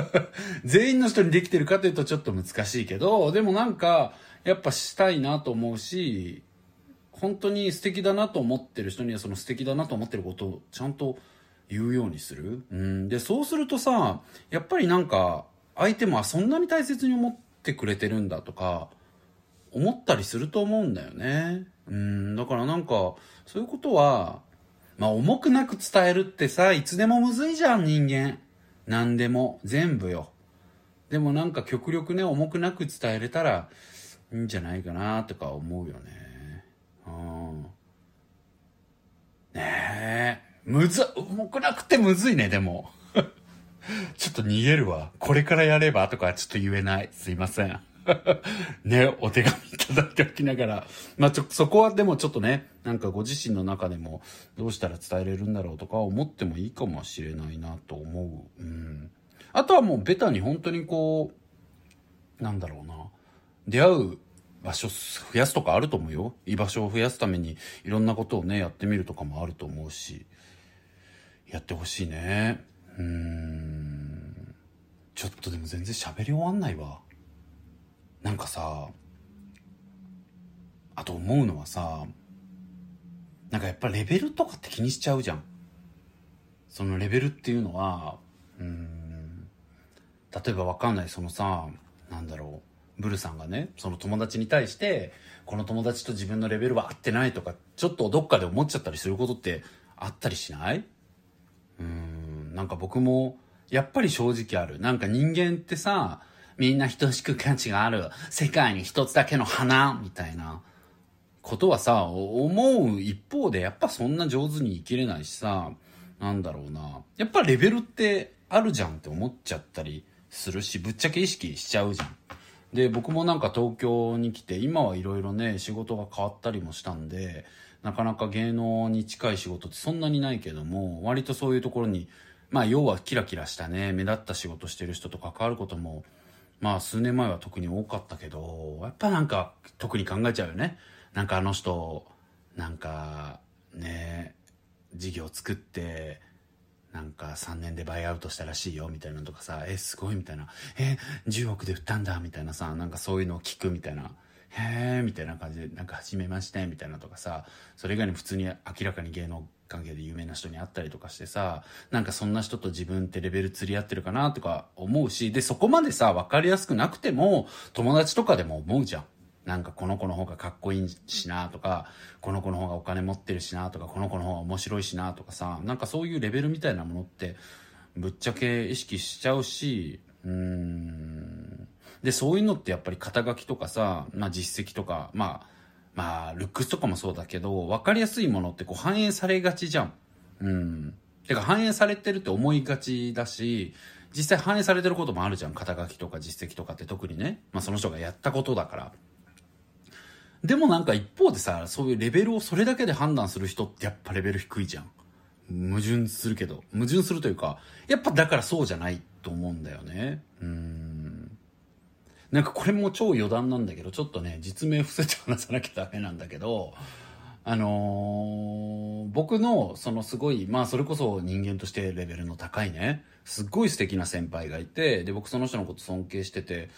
(laughs) 全員の人にできてるかというとちょっと難しいけど、でもなんか、やっぱしたいなと思うし、本当に素敵だなと思ってる人にはその素敵だなと思ってることをちゃんと言うようにする？うん。で、そうするとさ、やっぱりなんか、相手もそんなに大切に思ってくれてるんだとか、思ったりすると思うんだよね。うん、だからなんか、そういうことは、まあ重くなく伝えるってさ、いつでもむずいじゃん、人間。何でも、全部よ。でもなんか極力ね、重くなく伝えれたらいいんじゃないかなとか思うよね。うん。ねえ。むず、重くなくてむずいね、でも。(laughs) ちょっと逃げるわ。これからやればとかちょっと言えない。すいません。(laughs) ね、お手紙いただいておきながら。まあ、ちょ、そこはでもちょっとね、なんかご自身の中でもどうしたら伝えれるんだろうとか思ってもいいかもしれないなと思う。うん。あとはもうベタに本当にこう、なんだろうな。出会う場所増やすとかあると思うよ。居場所を増やすためにいろんなことをね、やってみるとかもあると思うし。やってほしいね。うん。ちょっとでも全然喋り終わんないわ。なんかさ、あと思うのはさ、なんかやっぱレベルとかって気にしちゃうじゃん。そのレベルっていうのは、うん、例えばわかんない、そのさ、なんだろう、ブルさんがね、その友達に対して、この友達と自分のレベルは合ってないとか、ちょっとどっかで思っちゃったりすることってあったりしない？うん、なんか僕も、やっぱり正直ある。なんか人間ってさ、みんな等しく価値がある。世界に一つだけの花みたいなことはさ、思う一方でやっぱそんな上手に生きれないしさ、なんだろうな。やっぱレベルってあるじゃんって思っちゃったりするし、ぶっちゃけ意識しちゃうじゃん。で、僕もなんか東京に来て、今はいろいろね、仕事が変わったりもしたんで、なかなか芸能に近い仕事ってそんなにないけども、割とそういうところに、まあ要はキラキラしたね、目立った仕事してる人と関わることもまあ数年前は特に多かったけど、やっぱなんか特に考えちゃうよね。なんかあの人、なんかね、事業作って、なんか3年でバイアウトしたらしいよみたいなのとかさ、え、すごいみたいな、え、10億で売ったんだみたいなさ、なんかそういうのを聞くみたいな。へえみたいな感じで、なんか始めましてみたいなとかさ、それ以外に普通に明らかに芸能関係で有名な人に会ったりとかしてさ、なんかそんな人と自分ってレベル釣り合ってるかなとか思うし、で、そこまでさ、わかりやすくなくても、友達とかでも思うじゃん。なんかこの子の方がかっこいいしなとか、この子の方がお金持ってるしなとか、この子の方が面白いしなとかさ、なんかそういうレベルみたいなものって、ぶっちゃけ意識しちゃうし、うーん。で、そういうのってやっぱり肩書きとかさ、まあ実績とか、まあ、まあ、ルックスとかもそうだけど、分かりやすいものってこう反映されがちじゃん。うん。てか反映されてるって思いがちだし、実際反映されてることもあるじゃん。肩書きとか実績とかって特にね。まあその人がやったことだから。でもなんか一方でさ、そういうレベルをそれだけで判断する人ってやっぱレベル低いじゃん。矛盾するけど。矛盾するというか、やっぱだからそうじゃないと思うんだよね。うん。なんかこれも超余談なんだけど、ちょっとね、実名伏せて話さなきゃダメなんだけど、あのー、僕の、そのすごい、まあそれこそ人間としてレベルの高いね、すっごい素敵な先輩がいて、で、僕その人のこと尊敬してて、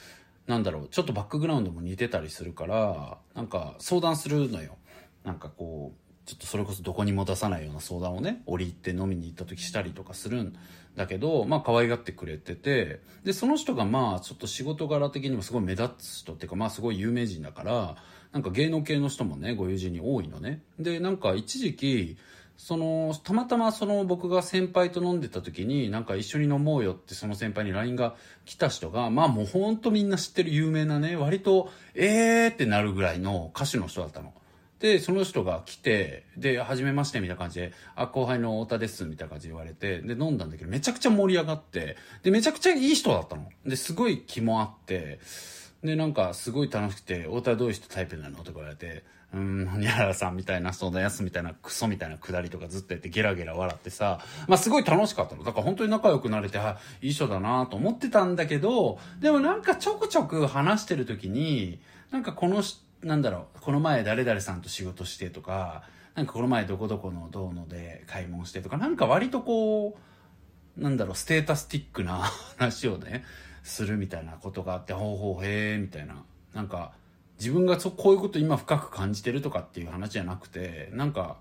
なんだろう、ちょっとバックグラウンドも似てたりするから、なんか相談するのよ。なんかこう、ちょっとそれこそどこにも出さないような相談をね、折り入って飲みに行った時したりとかするんだけど、まあ可愛がってくれてて、で、その人がまあちょっと仕事柄的にもすごい目立つ人っていうかまあすごい有名人だから、なんか芸能系の人もね、ご友人に多いのね。で、なんか一時期、その、たまたまその僕が先輩と飲んでた時に、なんか一緒に飲もうよってその先輩に LINE が来た人が、まあもうほんとみんな知ってる有名なね、割と、えーってなるぐらいの歌手の人だったの。で、その人が来て、で、はじめましてみたいな感じで、あ、後輩の太田です、みたいな感じで言われて、で、飲んだんだけど、めちゃくちゃ盛り上がって、で、めちゃくちゃいい人だったの。で、すごい気もあって、で、なんか、すごい楽しくて、太田どういう人タイプなのとか言われて、うん、ニャラさんみたいな、そうだやすみたいな、クソみたいなくだりとかずっとやってゲラゲラ笑ってさ、まあすごい楽しかったの。だから本当に仲良くなれて、あ、いい人だなと思ってたんだけど、でもなんかちょくちょく話してる時に、なんかこの人、なんだろう、この前誰々さんと仕事してとか、なんかこの前どこどこのどうので買い物してとか、なんか割とこう、なんだろう、ステータスティックな (laughs) 話をね、するみたいなことがあって、ほうほうへえ、みたいな。なんか、自分がそこういうこと今深く感じてるとかっていう話じゃなくて、なんか、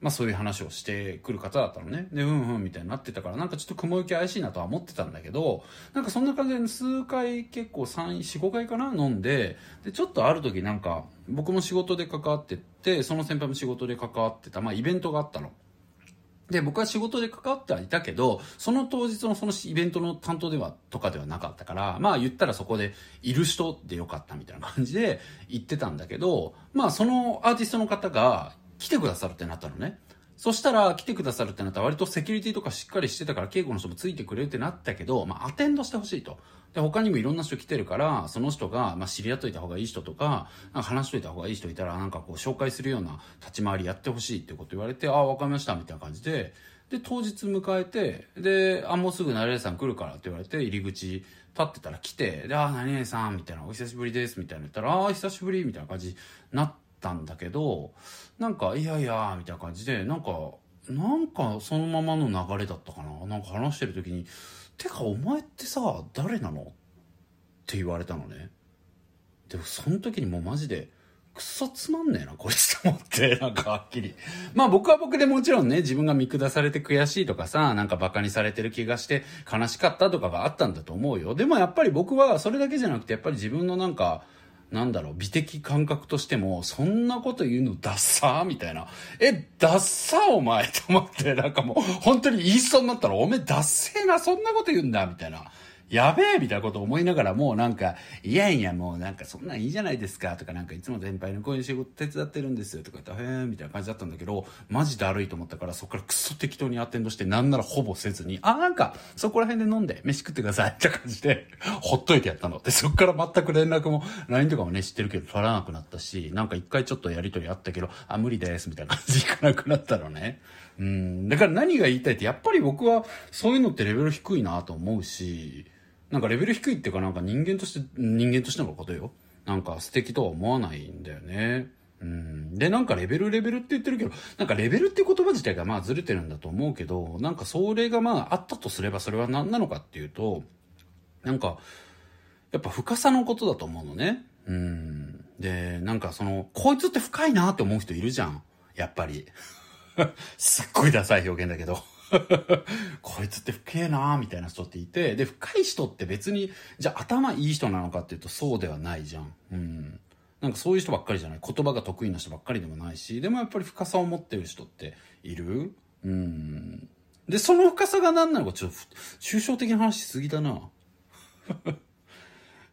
まあそういう話をしてくる方だったのね。で、うんうんみたいになってたから、なんかちょっと雲行き怪しいなとは思ってたんだけど、なんかそんな感じで数回結構3、4、5回かな飲んで、で、ちょっとある時なんか、僕も仕事で関わってて、その先輩も仕事で関わってた、まあイベントがあったの。で、僕は仕事で関わってはいたけど、その当日のそのイベントの担当では、とかではなかったから、まあ言ったらそこでいる人でよかったみたいな感じで言ってたんだけど、まあそのアーティストの方が来てくださるってなったのね。そしたら来てくださるってなったら割とセキュリティとかしっかりしてたから稽古の人もついてくれるってなったけど、まあアテンドしてほしいと。で、他にもいろんな人来てるから、その人が、まあ知り合っといた方がいい人とか、なんか話しといた方がいい人いたら、なんかこう紹介するような立ち回りやってほしいってこと言われて、ああ、わかりました、みたいな感じで、で、当日迎えて、で、あ、もうすぐ成江さん来るからって言われて、入り口立ってたら来て、で、あ、成江さん、みたいな、お久しぶりです、みたいな言ったら、ああ、久しぶり、みたいな感じになってたんだけど、なんか、いやいや、みたいな感じで、なんか、なんかそのままの流れだったかな。なんか話してる時に、てかお前ってさ、誰なの？って言われたのね。でもその時にもうマジで、くそつまんねえな、こいつと思って、(laughs) なんかはっきり。まあ僕は僕でもちろんね、自分が見下されて悔しいとかさ、なんか馬鹿にされてる気がして悲しかったとかがあったんだと思うよ。でもやっぱり僕はそれだけじゃなくて、やっぱり自分のなんか、なんだろう、美的感覚としても、そんなこと言うのダッサーみたいな。え、ダッサーお前 (laughs) と思って、なんかもう、本当に言いそうになったら、おめえダッセーな、そんなこと言うんだ、みたいな。やべえみたいなこと思いながらもうなんか、いやいやもうなんかそんなんいいじゃないですかとかなんかいつも先輩のこういう仕事手伝ってるんですよとか言って、へえみたいな感じだったんだけど、マジだるいと思ったからそこからクソ適当にアテンドしてなんならほぼせずに、あ、なんかそこら辺で飲んで飯食ってくださいって感じで、(laughs) ほっといてやったの。で、そこから全く連絡も、LINE とかもね知ってるけど取らなくなったし、なんか一回ちょっとやりとりあったけど、あ、無理ですみたいな感じでいかなくなったのね。うん。だから何が言いたいって、やっぱり僕はそういうのってレベル低いなと思うし、なんかレベル低いっていうかなんか人間として、人間としてのことよ。なんか素敵とは思わないんだよね。うん。で、なんかレベルレベルって言ってるけど、なんかレベルって言葉自体がまあずれてるんだと思うけど、なんかそれがまああったとすればそれは何なのかっていうと、なんか、やっぱ深さのことだと思うのね。うん。で、なんかその、こいつって深いなって思う人いるじゃん。やっぱり。(laughs) すっごいダサい表現だけど。(laughs) こいつって深えなーみたいな人っていて、で、深い人って別に、じゃあ頭いい人なのかっていうとそうではないじゃん。うん。なんかそういう人ばっかりじゃない。言葉が得意な人ばっかりでもないし、でもやっぱり深さを持ってる人っている？うん。で、その深さが何なのか、ちょっと、抽象的な話しすぎだな。(laughs)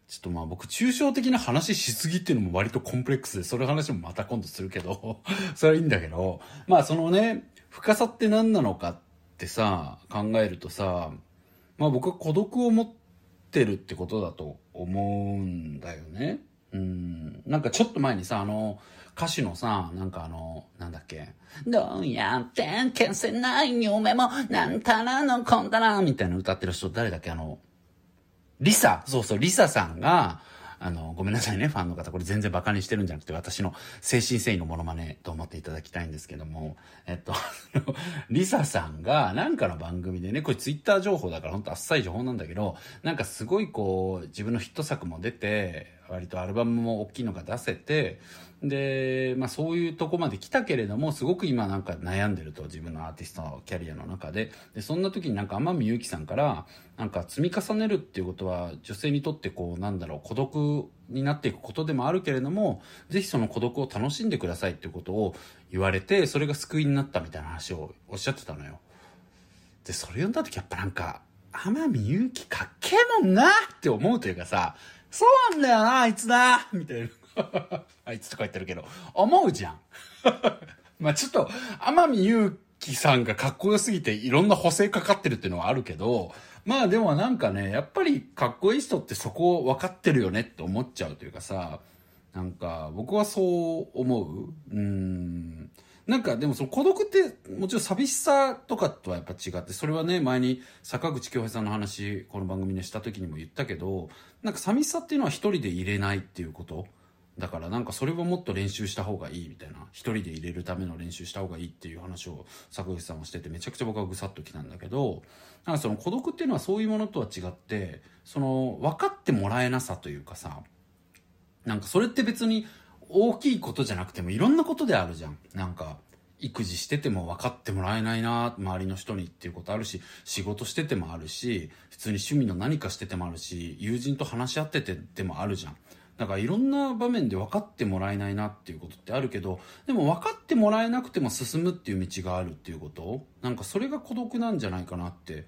ちょっとまあ僕、抽象的な話しすぎっていうのも割とコンプレックスで、それ話もまた今度するけど、(laughs) それはいいんだけど、まあそのね、深さって何なのかっってさ、考えるとさ、まあ僕は孤独を持ってるってことだと思うんだよね。うん。なんかちょっと前にさ、あの、歌手のさ、なんかあの、なんだっけ。どうやって消せない夢も、なんたらのこんたら、みたいな歌ってる人誰だっけ？あの、リサ。そうそう、リサさんが、あの、ごめんなさいね、ファンの方。これ全然バカにしてるんじゃなくて、私の精神誠意のモノマネと思っていただきたいんですけども、えっと、(laughs) リサさんが、なんかの番組でね、これツイッター情報だからほんとあっさり情報なんだけど、なんかすごいこう、自分のヒット作も出て、割とアルバムも大きいのが出せて、で、まあそういうとこまで来たけれども、すごく今なんか悩んでると、自分のアーティストのキャリアの中で。で、そんな時になんか天海祐希さんから、なんか積み重ねるっていうことは、女性にとってこう、なんだろう、孤独になっていくことでもあるけれども、ぜひその孤独を楽しんでくださいっていうことを言われて、それが救いになったみたいな話をおっしゃってたのよ。で、それ読んだ時やっぱなんか、天海祐希かっけえもんなって思うというかさ、そうなんだよな、あいつなみたいな。(laughs) あいつとか言ってるけど、思うじゃん。(laughs) まあちょっと、天海祐希さんがかっこよすぎていろんな補正かかってるっていうのはあるけど、まあでもなんかね、やっぱりかっこいい人ってそこを分かってるよねって思っちゃうというかさ、なんか僕はそう思う。うん。なんかでもその孤独ってもちろん寂しさとかとはやっぱ違って、それはね、前に坂口京平さんの話、この番組でした時にも言ったけど、なんか寂しさっていうのは一人で入れないっていうこと。だからなんかそれはもっと練習した方がいいみたいな。一人で入れるための練習した方がいいっていう話を坂口さんはしててめちゃくちゃ僕はぐさっときたんだけど、なんかその孤独っていうのはそういうものとは違って、その分かってもらえなさというかさ、なんかそれって別に大きいことじゃなくてもいろんなことであるじゃん。なんか、育児してても分かってもらえないな周りの人にっていうことあるし仕事しててもあるし普通に趣味の何かしててもあるし友人と話し合っててでもあるじゃんだかいろんな場面で分かってもらえないなっていうことってあるけどでも分かってもらえなくても進むっていう道があるっていうこと？なんかそれが孤独なんじゃないかなって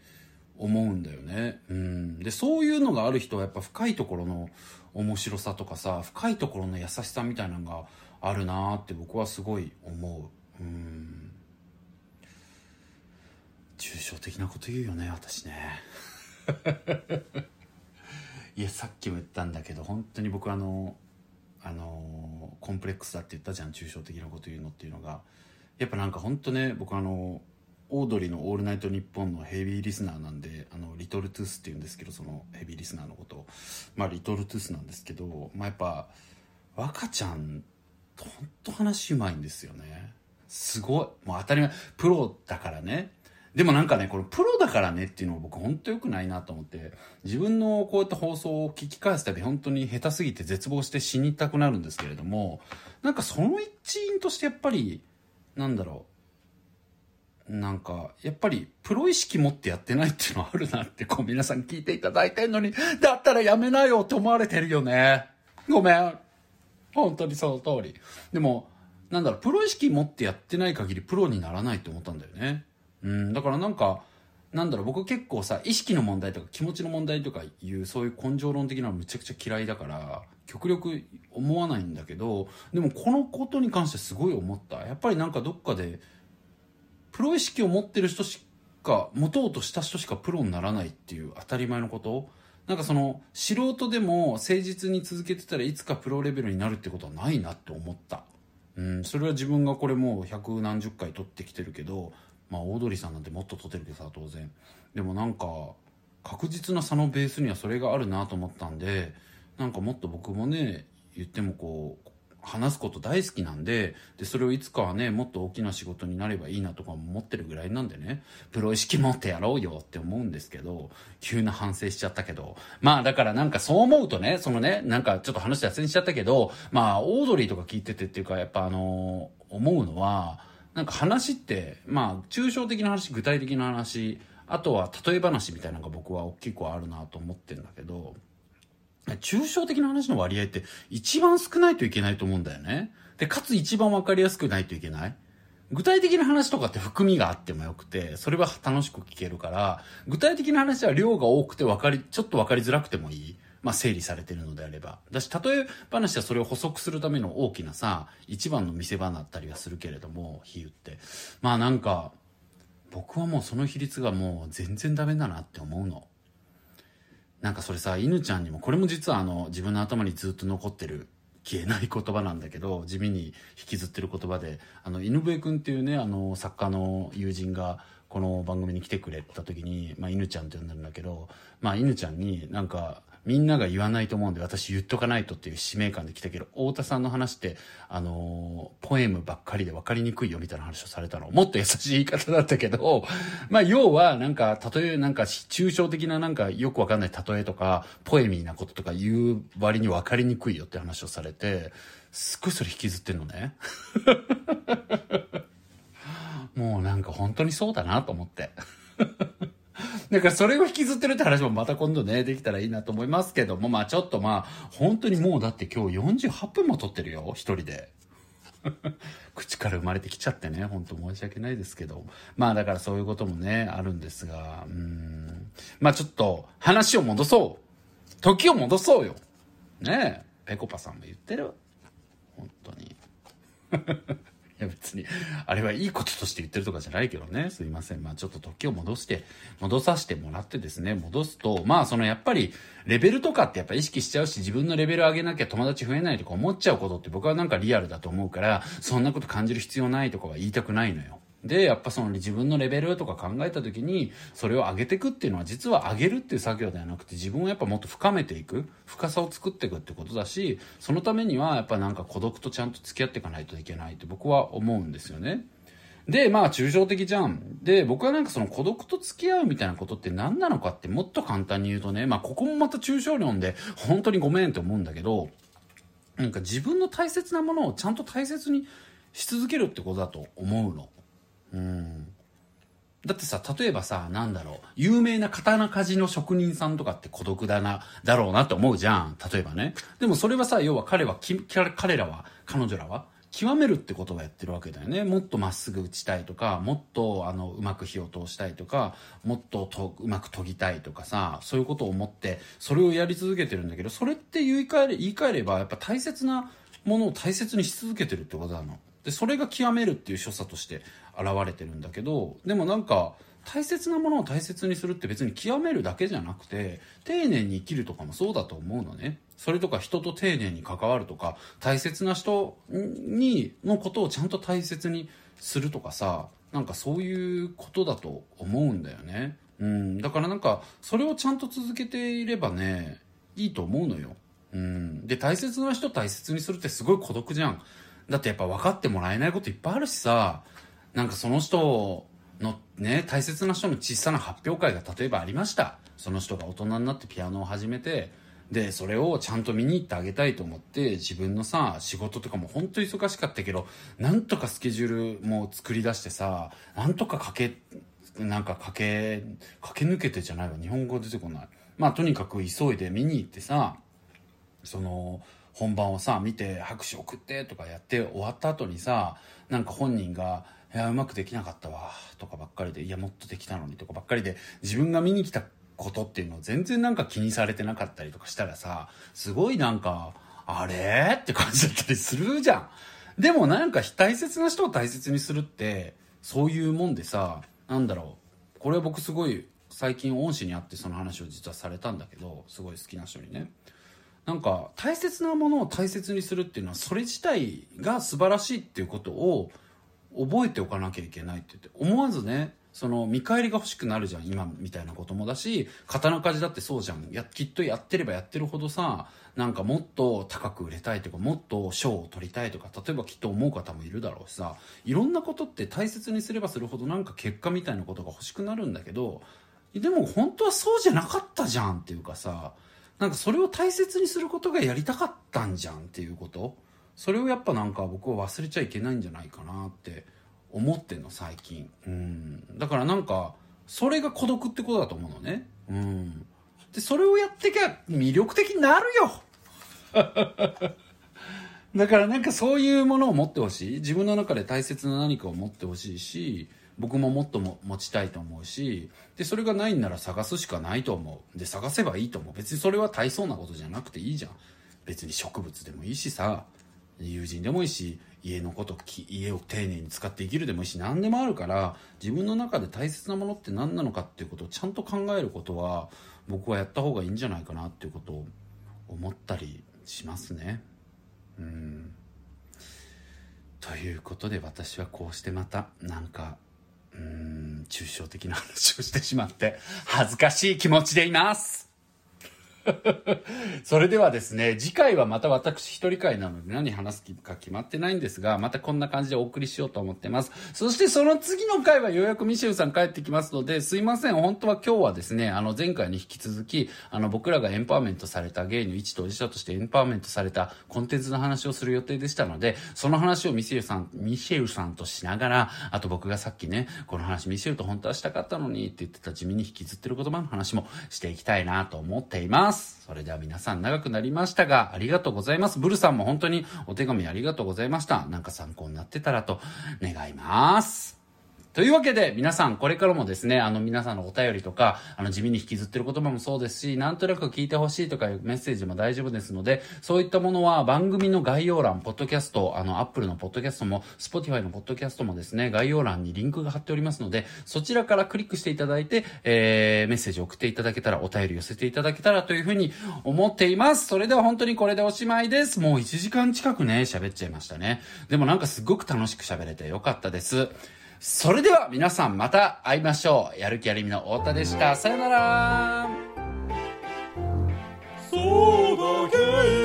思うんだよね。うん。でそういうのがある人はやっぱ深いところの面白さとかさ深いところの優しさみたいなのがあるなって僕はすごい思う。うん。抽象的なこと言うよね私ね。いやさっきも言ったんだけど本当に僕あのあのコンプレックスだって言ったじゃん抽象的なこと言うのっていうのが。やっぱなんか本当ね僕あのオードリーの「オールナイトニッポン」のヘビーリスナーなんであのリトルトゥースっていうんですけどそのヘビーリスナーのことまあリトルトゥースなんですけどまあやっぱ若ちゃんほんと話うまいんですよね。すごい。もう当たり前。プロだからね。でもなんかねこれプロだからねっていうのは僕ほんと良くないなと思って自分のこうやって放送を聞き返すたび本当に下手すぎて絶望して死にたくなるんですけれどもなんかその一員としてやっぱりなんだろうなんか、やっぱり、プロ意識持ってやってないっていうのはあるなって、こう皆さん聞いていただいてんのに、だったらやめなよって思われてるよね。ごめん。本当にその通り。でも、なんだろう、プロ意識持ってやってない限りプロにならないって思ったんだよね。うん、だからなんか、なんだろう、僕結構さ、意識の問題とか気持ちの問題とかいう、そういう根性論的なのむちゃくちゃ嫌いだから、極力思わないんだけど、でもこのことに関してすごい思った。やっぱりなんかどっかで、プロ意識を持ってる人しか、持とうとした人しかプロにならないっていう当たり前のことなんかその、素人でも誠実に続けてたらいつかプロレベルになるってことはないなって思った。うん、それは自分がこれもう百何十回撮ってきてるけど、まあオードリーさんなんてもっと撮ってるけどさ、当然。でもなんか、確実な差のベースにはそれがあるなと思ったんで、なんかもっと僕もね、言ってもこう、話すこと大好きなんで、で、それをいつかはね、もっと大きな仕事になればいいなとか思ってるぐらいなんでね、プロ意識持ってやろうよって思うんですけど、急な反省しちゃったけど、まあだからなんかそう思うとね、そのね、なんかちょっと話脱線しちゃったけど、まあオードリーとか聞いててっていうか、やっぱあの思うのは、なんか話って、まあ抽象的な話、具体的な話、あとは例え話みたいなのが僕は大きくあるなと思ってんだけど、抽象的な話の割合って一番少ないといけないと思うんだよね。で、かつ一番わかりやすくないといけない。具体的な話とかって含みがあってもよくて、それは楽しく聞けるから、具体的な話は量が多くて分かり、ちょっと分かりづらくてもいい。まあ、整理されてるのであれば。だし、例え話はそれを補足するための大きなさ、一番の見せ場だったりはするけれども、比喩って。まあなんか、僕はもうその比率がもう全然ダメだなって思うの。なんかそれさ、犬ちゃんにも、これも実はあの、自分の頭にずっと残ってる消えない言葉なんだけど、地味に引きずってる言葉で、あの、犬笛くんっていうね、あの、作家の友人が、この番組に来てくれた時に、まあ、犬ちゃんって呼んでるんだけど、まあ、犬ちゃんになんか、みんなが言わないと思うんで私言っとかないとっていう使命感で来たけど、太田さんの話って、あのー、ポエムばっかりで分かりにくいよみたいな話をされたの。もっと優しい言い方だったけど、(laughs) まあ要はなんか、例えなんか抽象的ななんかよくわかんない例えとか、ポエミーなこととか言う割に分かりにくいよって話をされて、すっごいそれ引きずってんのね。(laughs) もうなんか本当にそうだなと思って。(laughs) だからそれを引きずってるって話もまた今度ね、できたらいいなと思いますけども、まあちょっとまあ、本当にもうだって今日48分も撮ってるよ、一人で。(laughs) 口から生まれてきちゃってね、本当申し訳ないですけど。まあだからそういうこともね、あるんですが、うん。まあちょっと話を戻そう。時を戻そうよ。ねえ、ペコパさんも言ってる。本当に。(laughs) いや別に、あれはいいこととして言ってるとかじゃないけどね。すいません。まあちょっと時を戻して、戻させてもらってですね、戻すと、まあそのやっぱり、レベルとかってやっぱ意識しちゃうし、自分のレベル上げなきゃ友達増えないとか思っちゃうことって僕はなんかリアルだと思うから、そんなこと感じる必要ないとかは言いたくないのよ。で、やっぱその自分のレベルとか考えた時に、それを上げていくっていうのは実は上げるっていう作業ではなくて自分をやっぱもっと深めていく、深さを作っていくってことだし、そのためにはやっぱなんか孤独とちゃんと付き合っていかないといけないって僕は思うんですよね。で、まあ抽象的じゃん。で、僕はなんかその孤独と付き合うみたいなことって何なのかってもっと簡単に言うとね、まあここもまた抽象論で本当にごめんって思うんだけど、なんか自分の大切なものをちゃんと大切にし続けるってことだと思うの。うん。だってさ、例えばさ、なんだろう、有名な刀鍛冶の職人さんとかって孤独だな、だろうなって思うじゃん。例えばね。でもそれはさ、要は彼は、彼らは、彼女らは、極めるってことをやってるわけだよね。もっとまっすぐ打ちたいとか、もっとあの、うまく火を通したいとか、もっととうまく研ぎたいとかさ、そういうことを思って、それをやり続けてるんだけど、それって言い換えれ、言い換えれば、やっぱ大切なものを大切にし続けてるってことなの。で、それが極めるっていう所作として現れてるんだけど、でもなんか、大切なものを大切にするって別に極めるだけじゃなくて、丁寧に生きるとかもそうだと思うのね。それとか人と丁寧に関わるとか、大切な人に、のことをちゃんと大切にするとかさ、なんかそういうことだと思うんだよね。うん。だからなんか、それをちゃんと続けていればね、いいと思うのよ。うん。で、大切な人大切にするってすごい孤独じゃん。だってやっぱ分かってもらえないこといっぱいあるしさ、なんかその人のね、大切な人の小さな発表会が例えばありました。その人が大人になってピアノを始めて、で、それをちゃんと見に行ってあげたいと思って、自分のさ、仕事とかも本当忙しかったけど、なんとかスケジュールも作り出してさ、なんとか駆け、なんか駆け、駆け抜けてじゃないわ、日本語出てこない。まあとにかく急いで見に行ってさ、その本番をさ見て拍手送ってとかやって終わった後にさなんか本人が「いやうまくできなかったわ」とかばっかりで「いやもっとできたのに」とかばっかりで自分が見に来たことっていうのを全然なんか気にされてなかったりとかしたらさすごいなんか「あれ?」って感じだったりするじゃん。でもなんか大切な人を大切にするってそういうもんでさなんだろうこれは僕すごい最近恩師に会ってその話を実はされたんだけどすごい好きな人にねなんか大切なものを大切にするっていうのはそれ自体が素晴らしいっていうことを覚えておかなきゃいけないって言って思わずねその見返りが欲しくなるじゃん今みたいなこともだし刀鍛冶だってそうじゃん。やきっとやってればやってるほどさなんかもっと高く売れたいとかもっと賞を取りたいとか例えばきっと思う方もいるだろうしさいろんなことって大切にすればするほどなんか結果みたいなことが欲しくなるんだけどでも本当はそうじゃなかったじゃんっていうかさなんかそれを大切にすることがやりたかったんじゃんっていうこと。それをやっぱなんか僕は忘れちゃいけないんじゃないかなって思ってんの最近。うん。だからなんかそれが孤独ってことだと思うのね。うん。でそれをやってきゃ魅力的になるよ。(laughs) だからなんかそういうものを持ってほしい。自分の中で大切な何かを持ってほしいし僕ももっとも持ちたいと思うし。でそれがないんなら探すしかないと思う。で探せばいいと思う。別にそれは大層なことじゃなくていいじゃん。別に植物でもいいしさ。友人でもいいし家のこと家を丁寧に使って生きるでもいいし何でもあるから自分の中で大切なものって何なのかっていうことをちゃんと考えることは僕はやった方がいいんじゃないかなっていうことを思ったりしますね。うん。ということで私はこうしてまたなんかうーん抽象的な話をしてしまって恥ずかしい気持ちでいます。(laughs) それではですね、次回はまた私一人会なので何話すか決まってないんですが、またこんな感じでお送りしようと思ってます。そしてその次の回はようやくミシェルさん帰ってきますので、すいません、本当は今日はですね、あの前回に引き続き、あの僕らがエンパワーメントされたゲイの一当事者としてエンパワーメントされたコンテンツの話をする予定でしたので、その話をミシェルさん、ミシェルさんとしながら、あと僕がさっきね、この話ミシェルと本当はしたかったのにって言ってた地味に引きずってる言葉の話もしていきたいなと思っています。それでは皆さん長くなりましたが、ありがとうございます。ブルさんも本当にお手紙ありがとうございました。なんか参考になってたらと願います。というわけで、皆さん、これからもですね、あの、皆さんのお便りとか、あの、地味に引きずってる言葉もそうですし、なんとなく聞いてほしいとかいうメッセージも大丈夫ですので、そういったものは番組の概要欄、ポッドキャスト、あの、アップルのポッドキャストも、スポティファイのポッドキャストもですね、概要欄にリンクが貼っておりますので、そちらからクリックしていただいて、えー、メッセージを送っていただけたら、お便り寄せていただけたらというふうに思っています。それでは本当にこれでおしまいです。もう1時間近くね、喋っちゃいましたね。でもなんかすごく楽しく喋れてよかったです。それでは皆さんまた会いましょう。やる気ありみの太田でした。さよなら。そうだ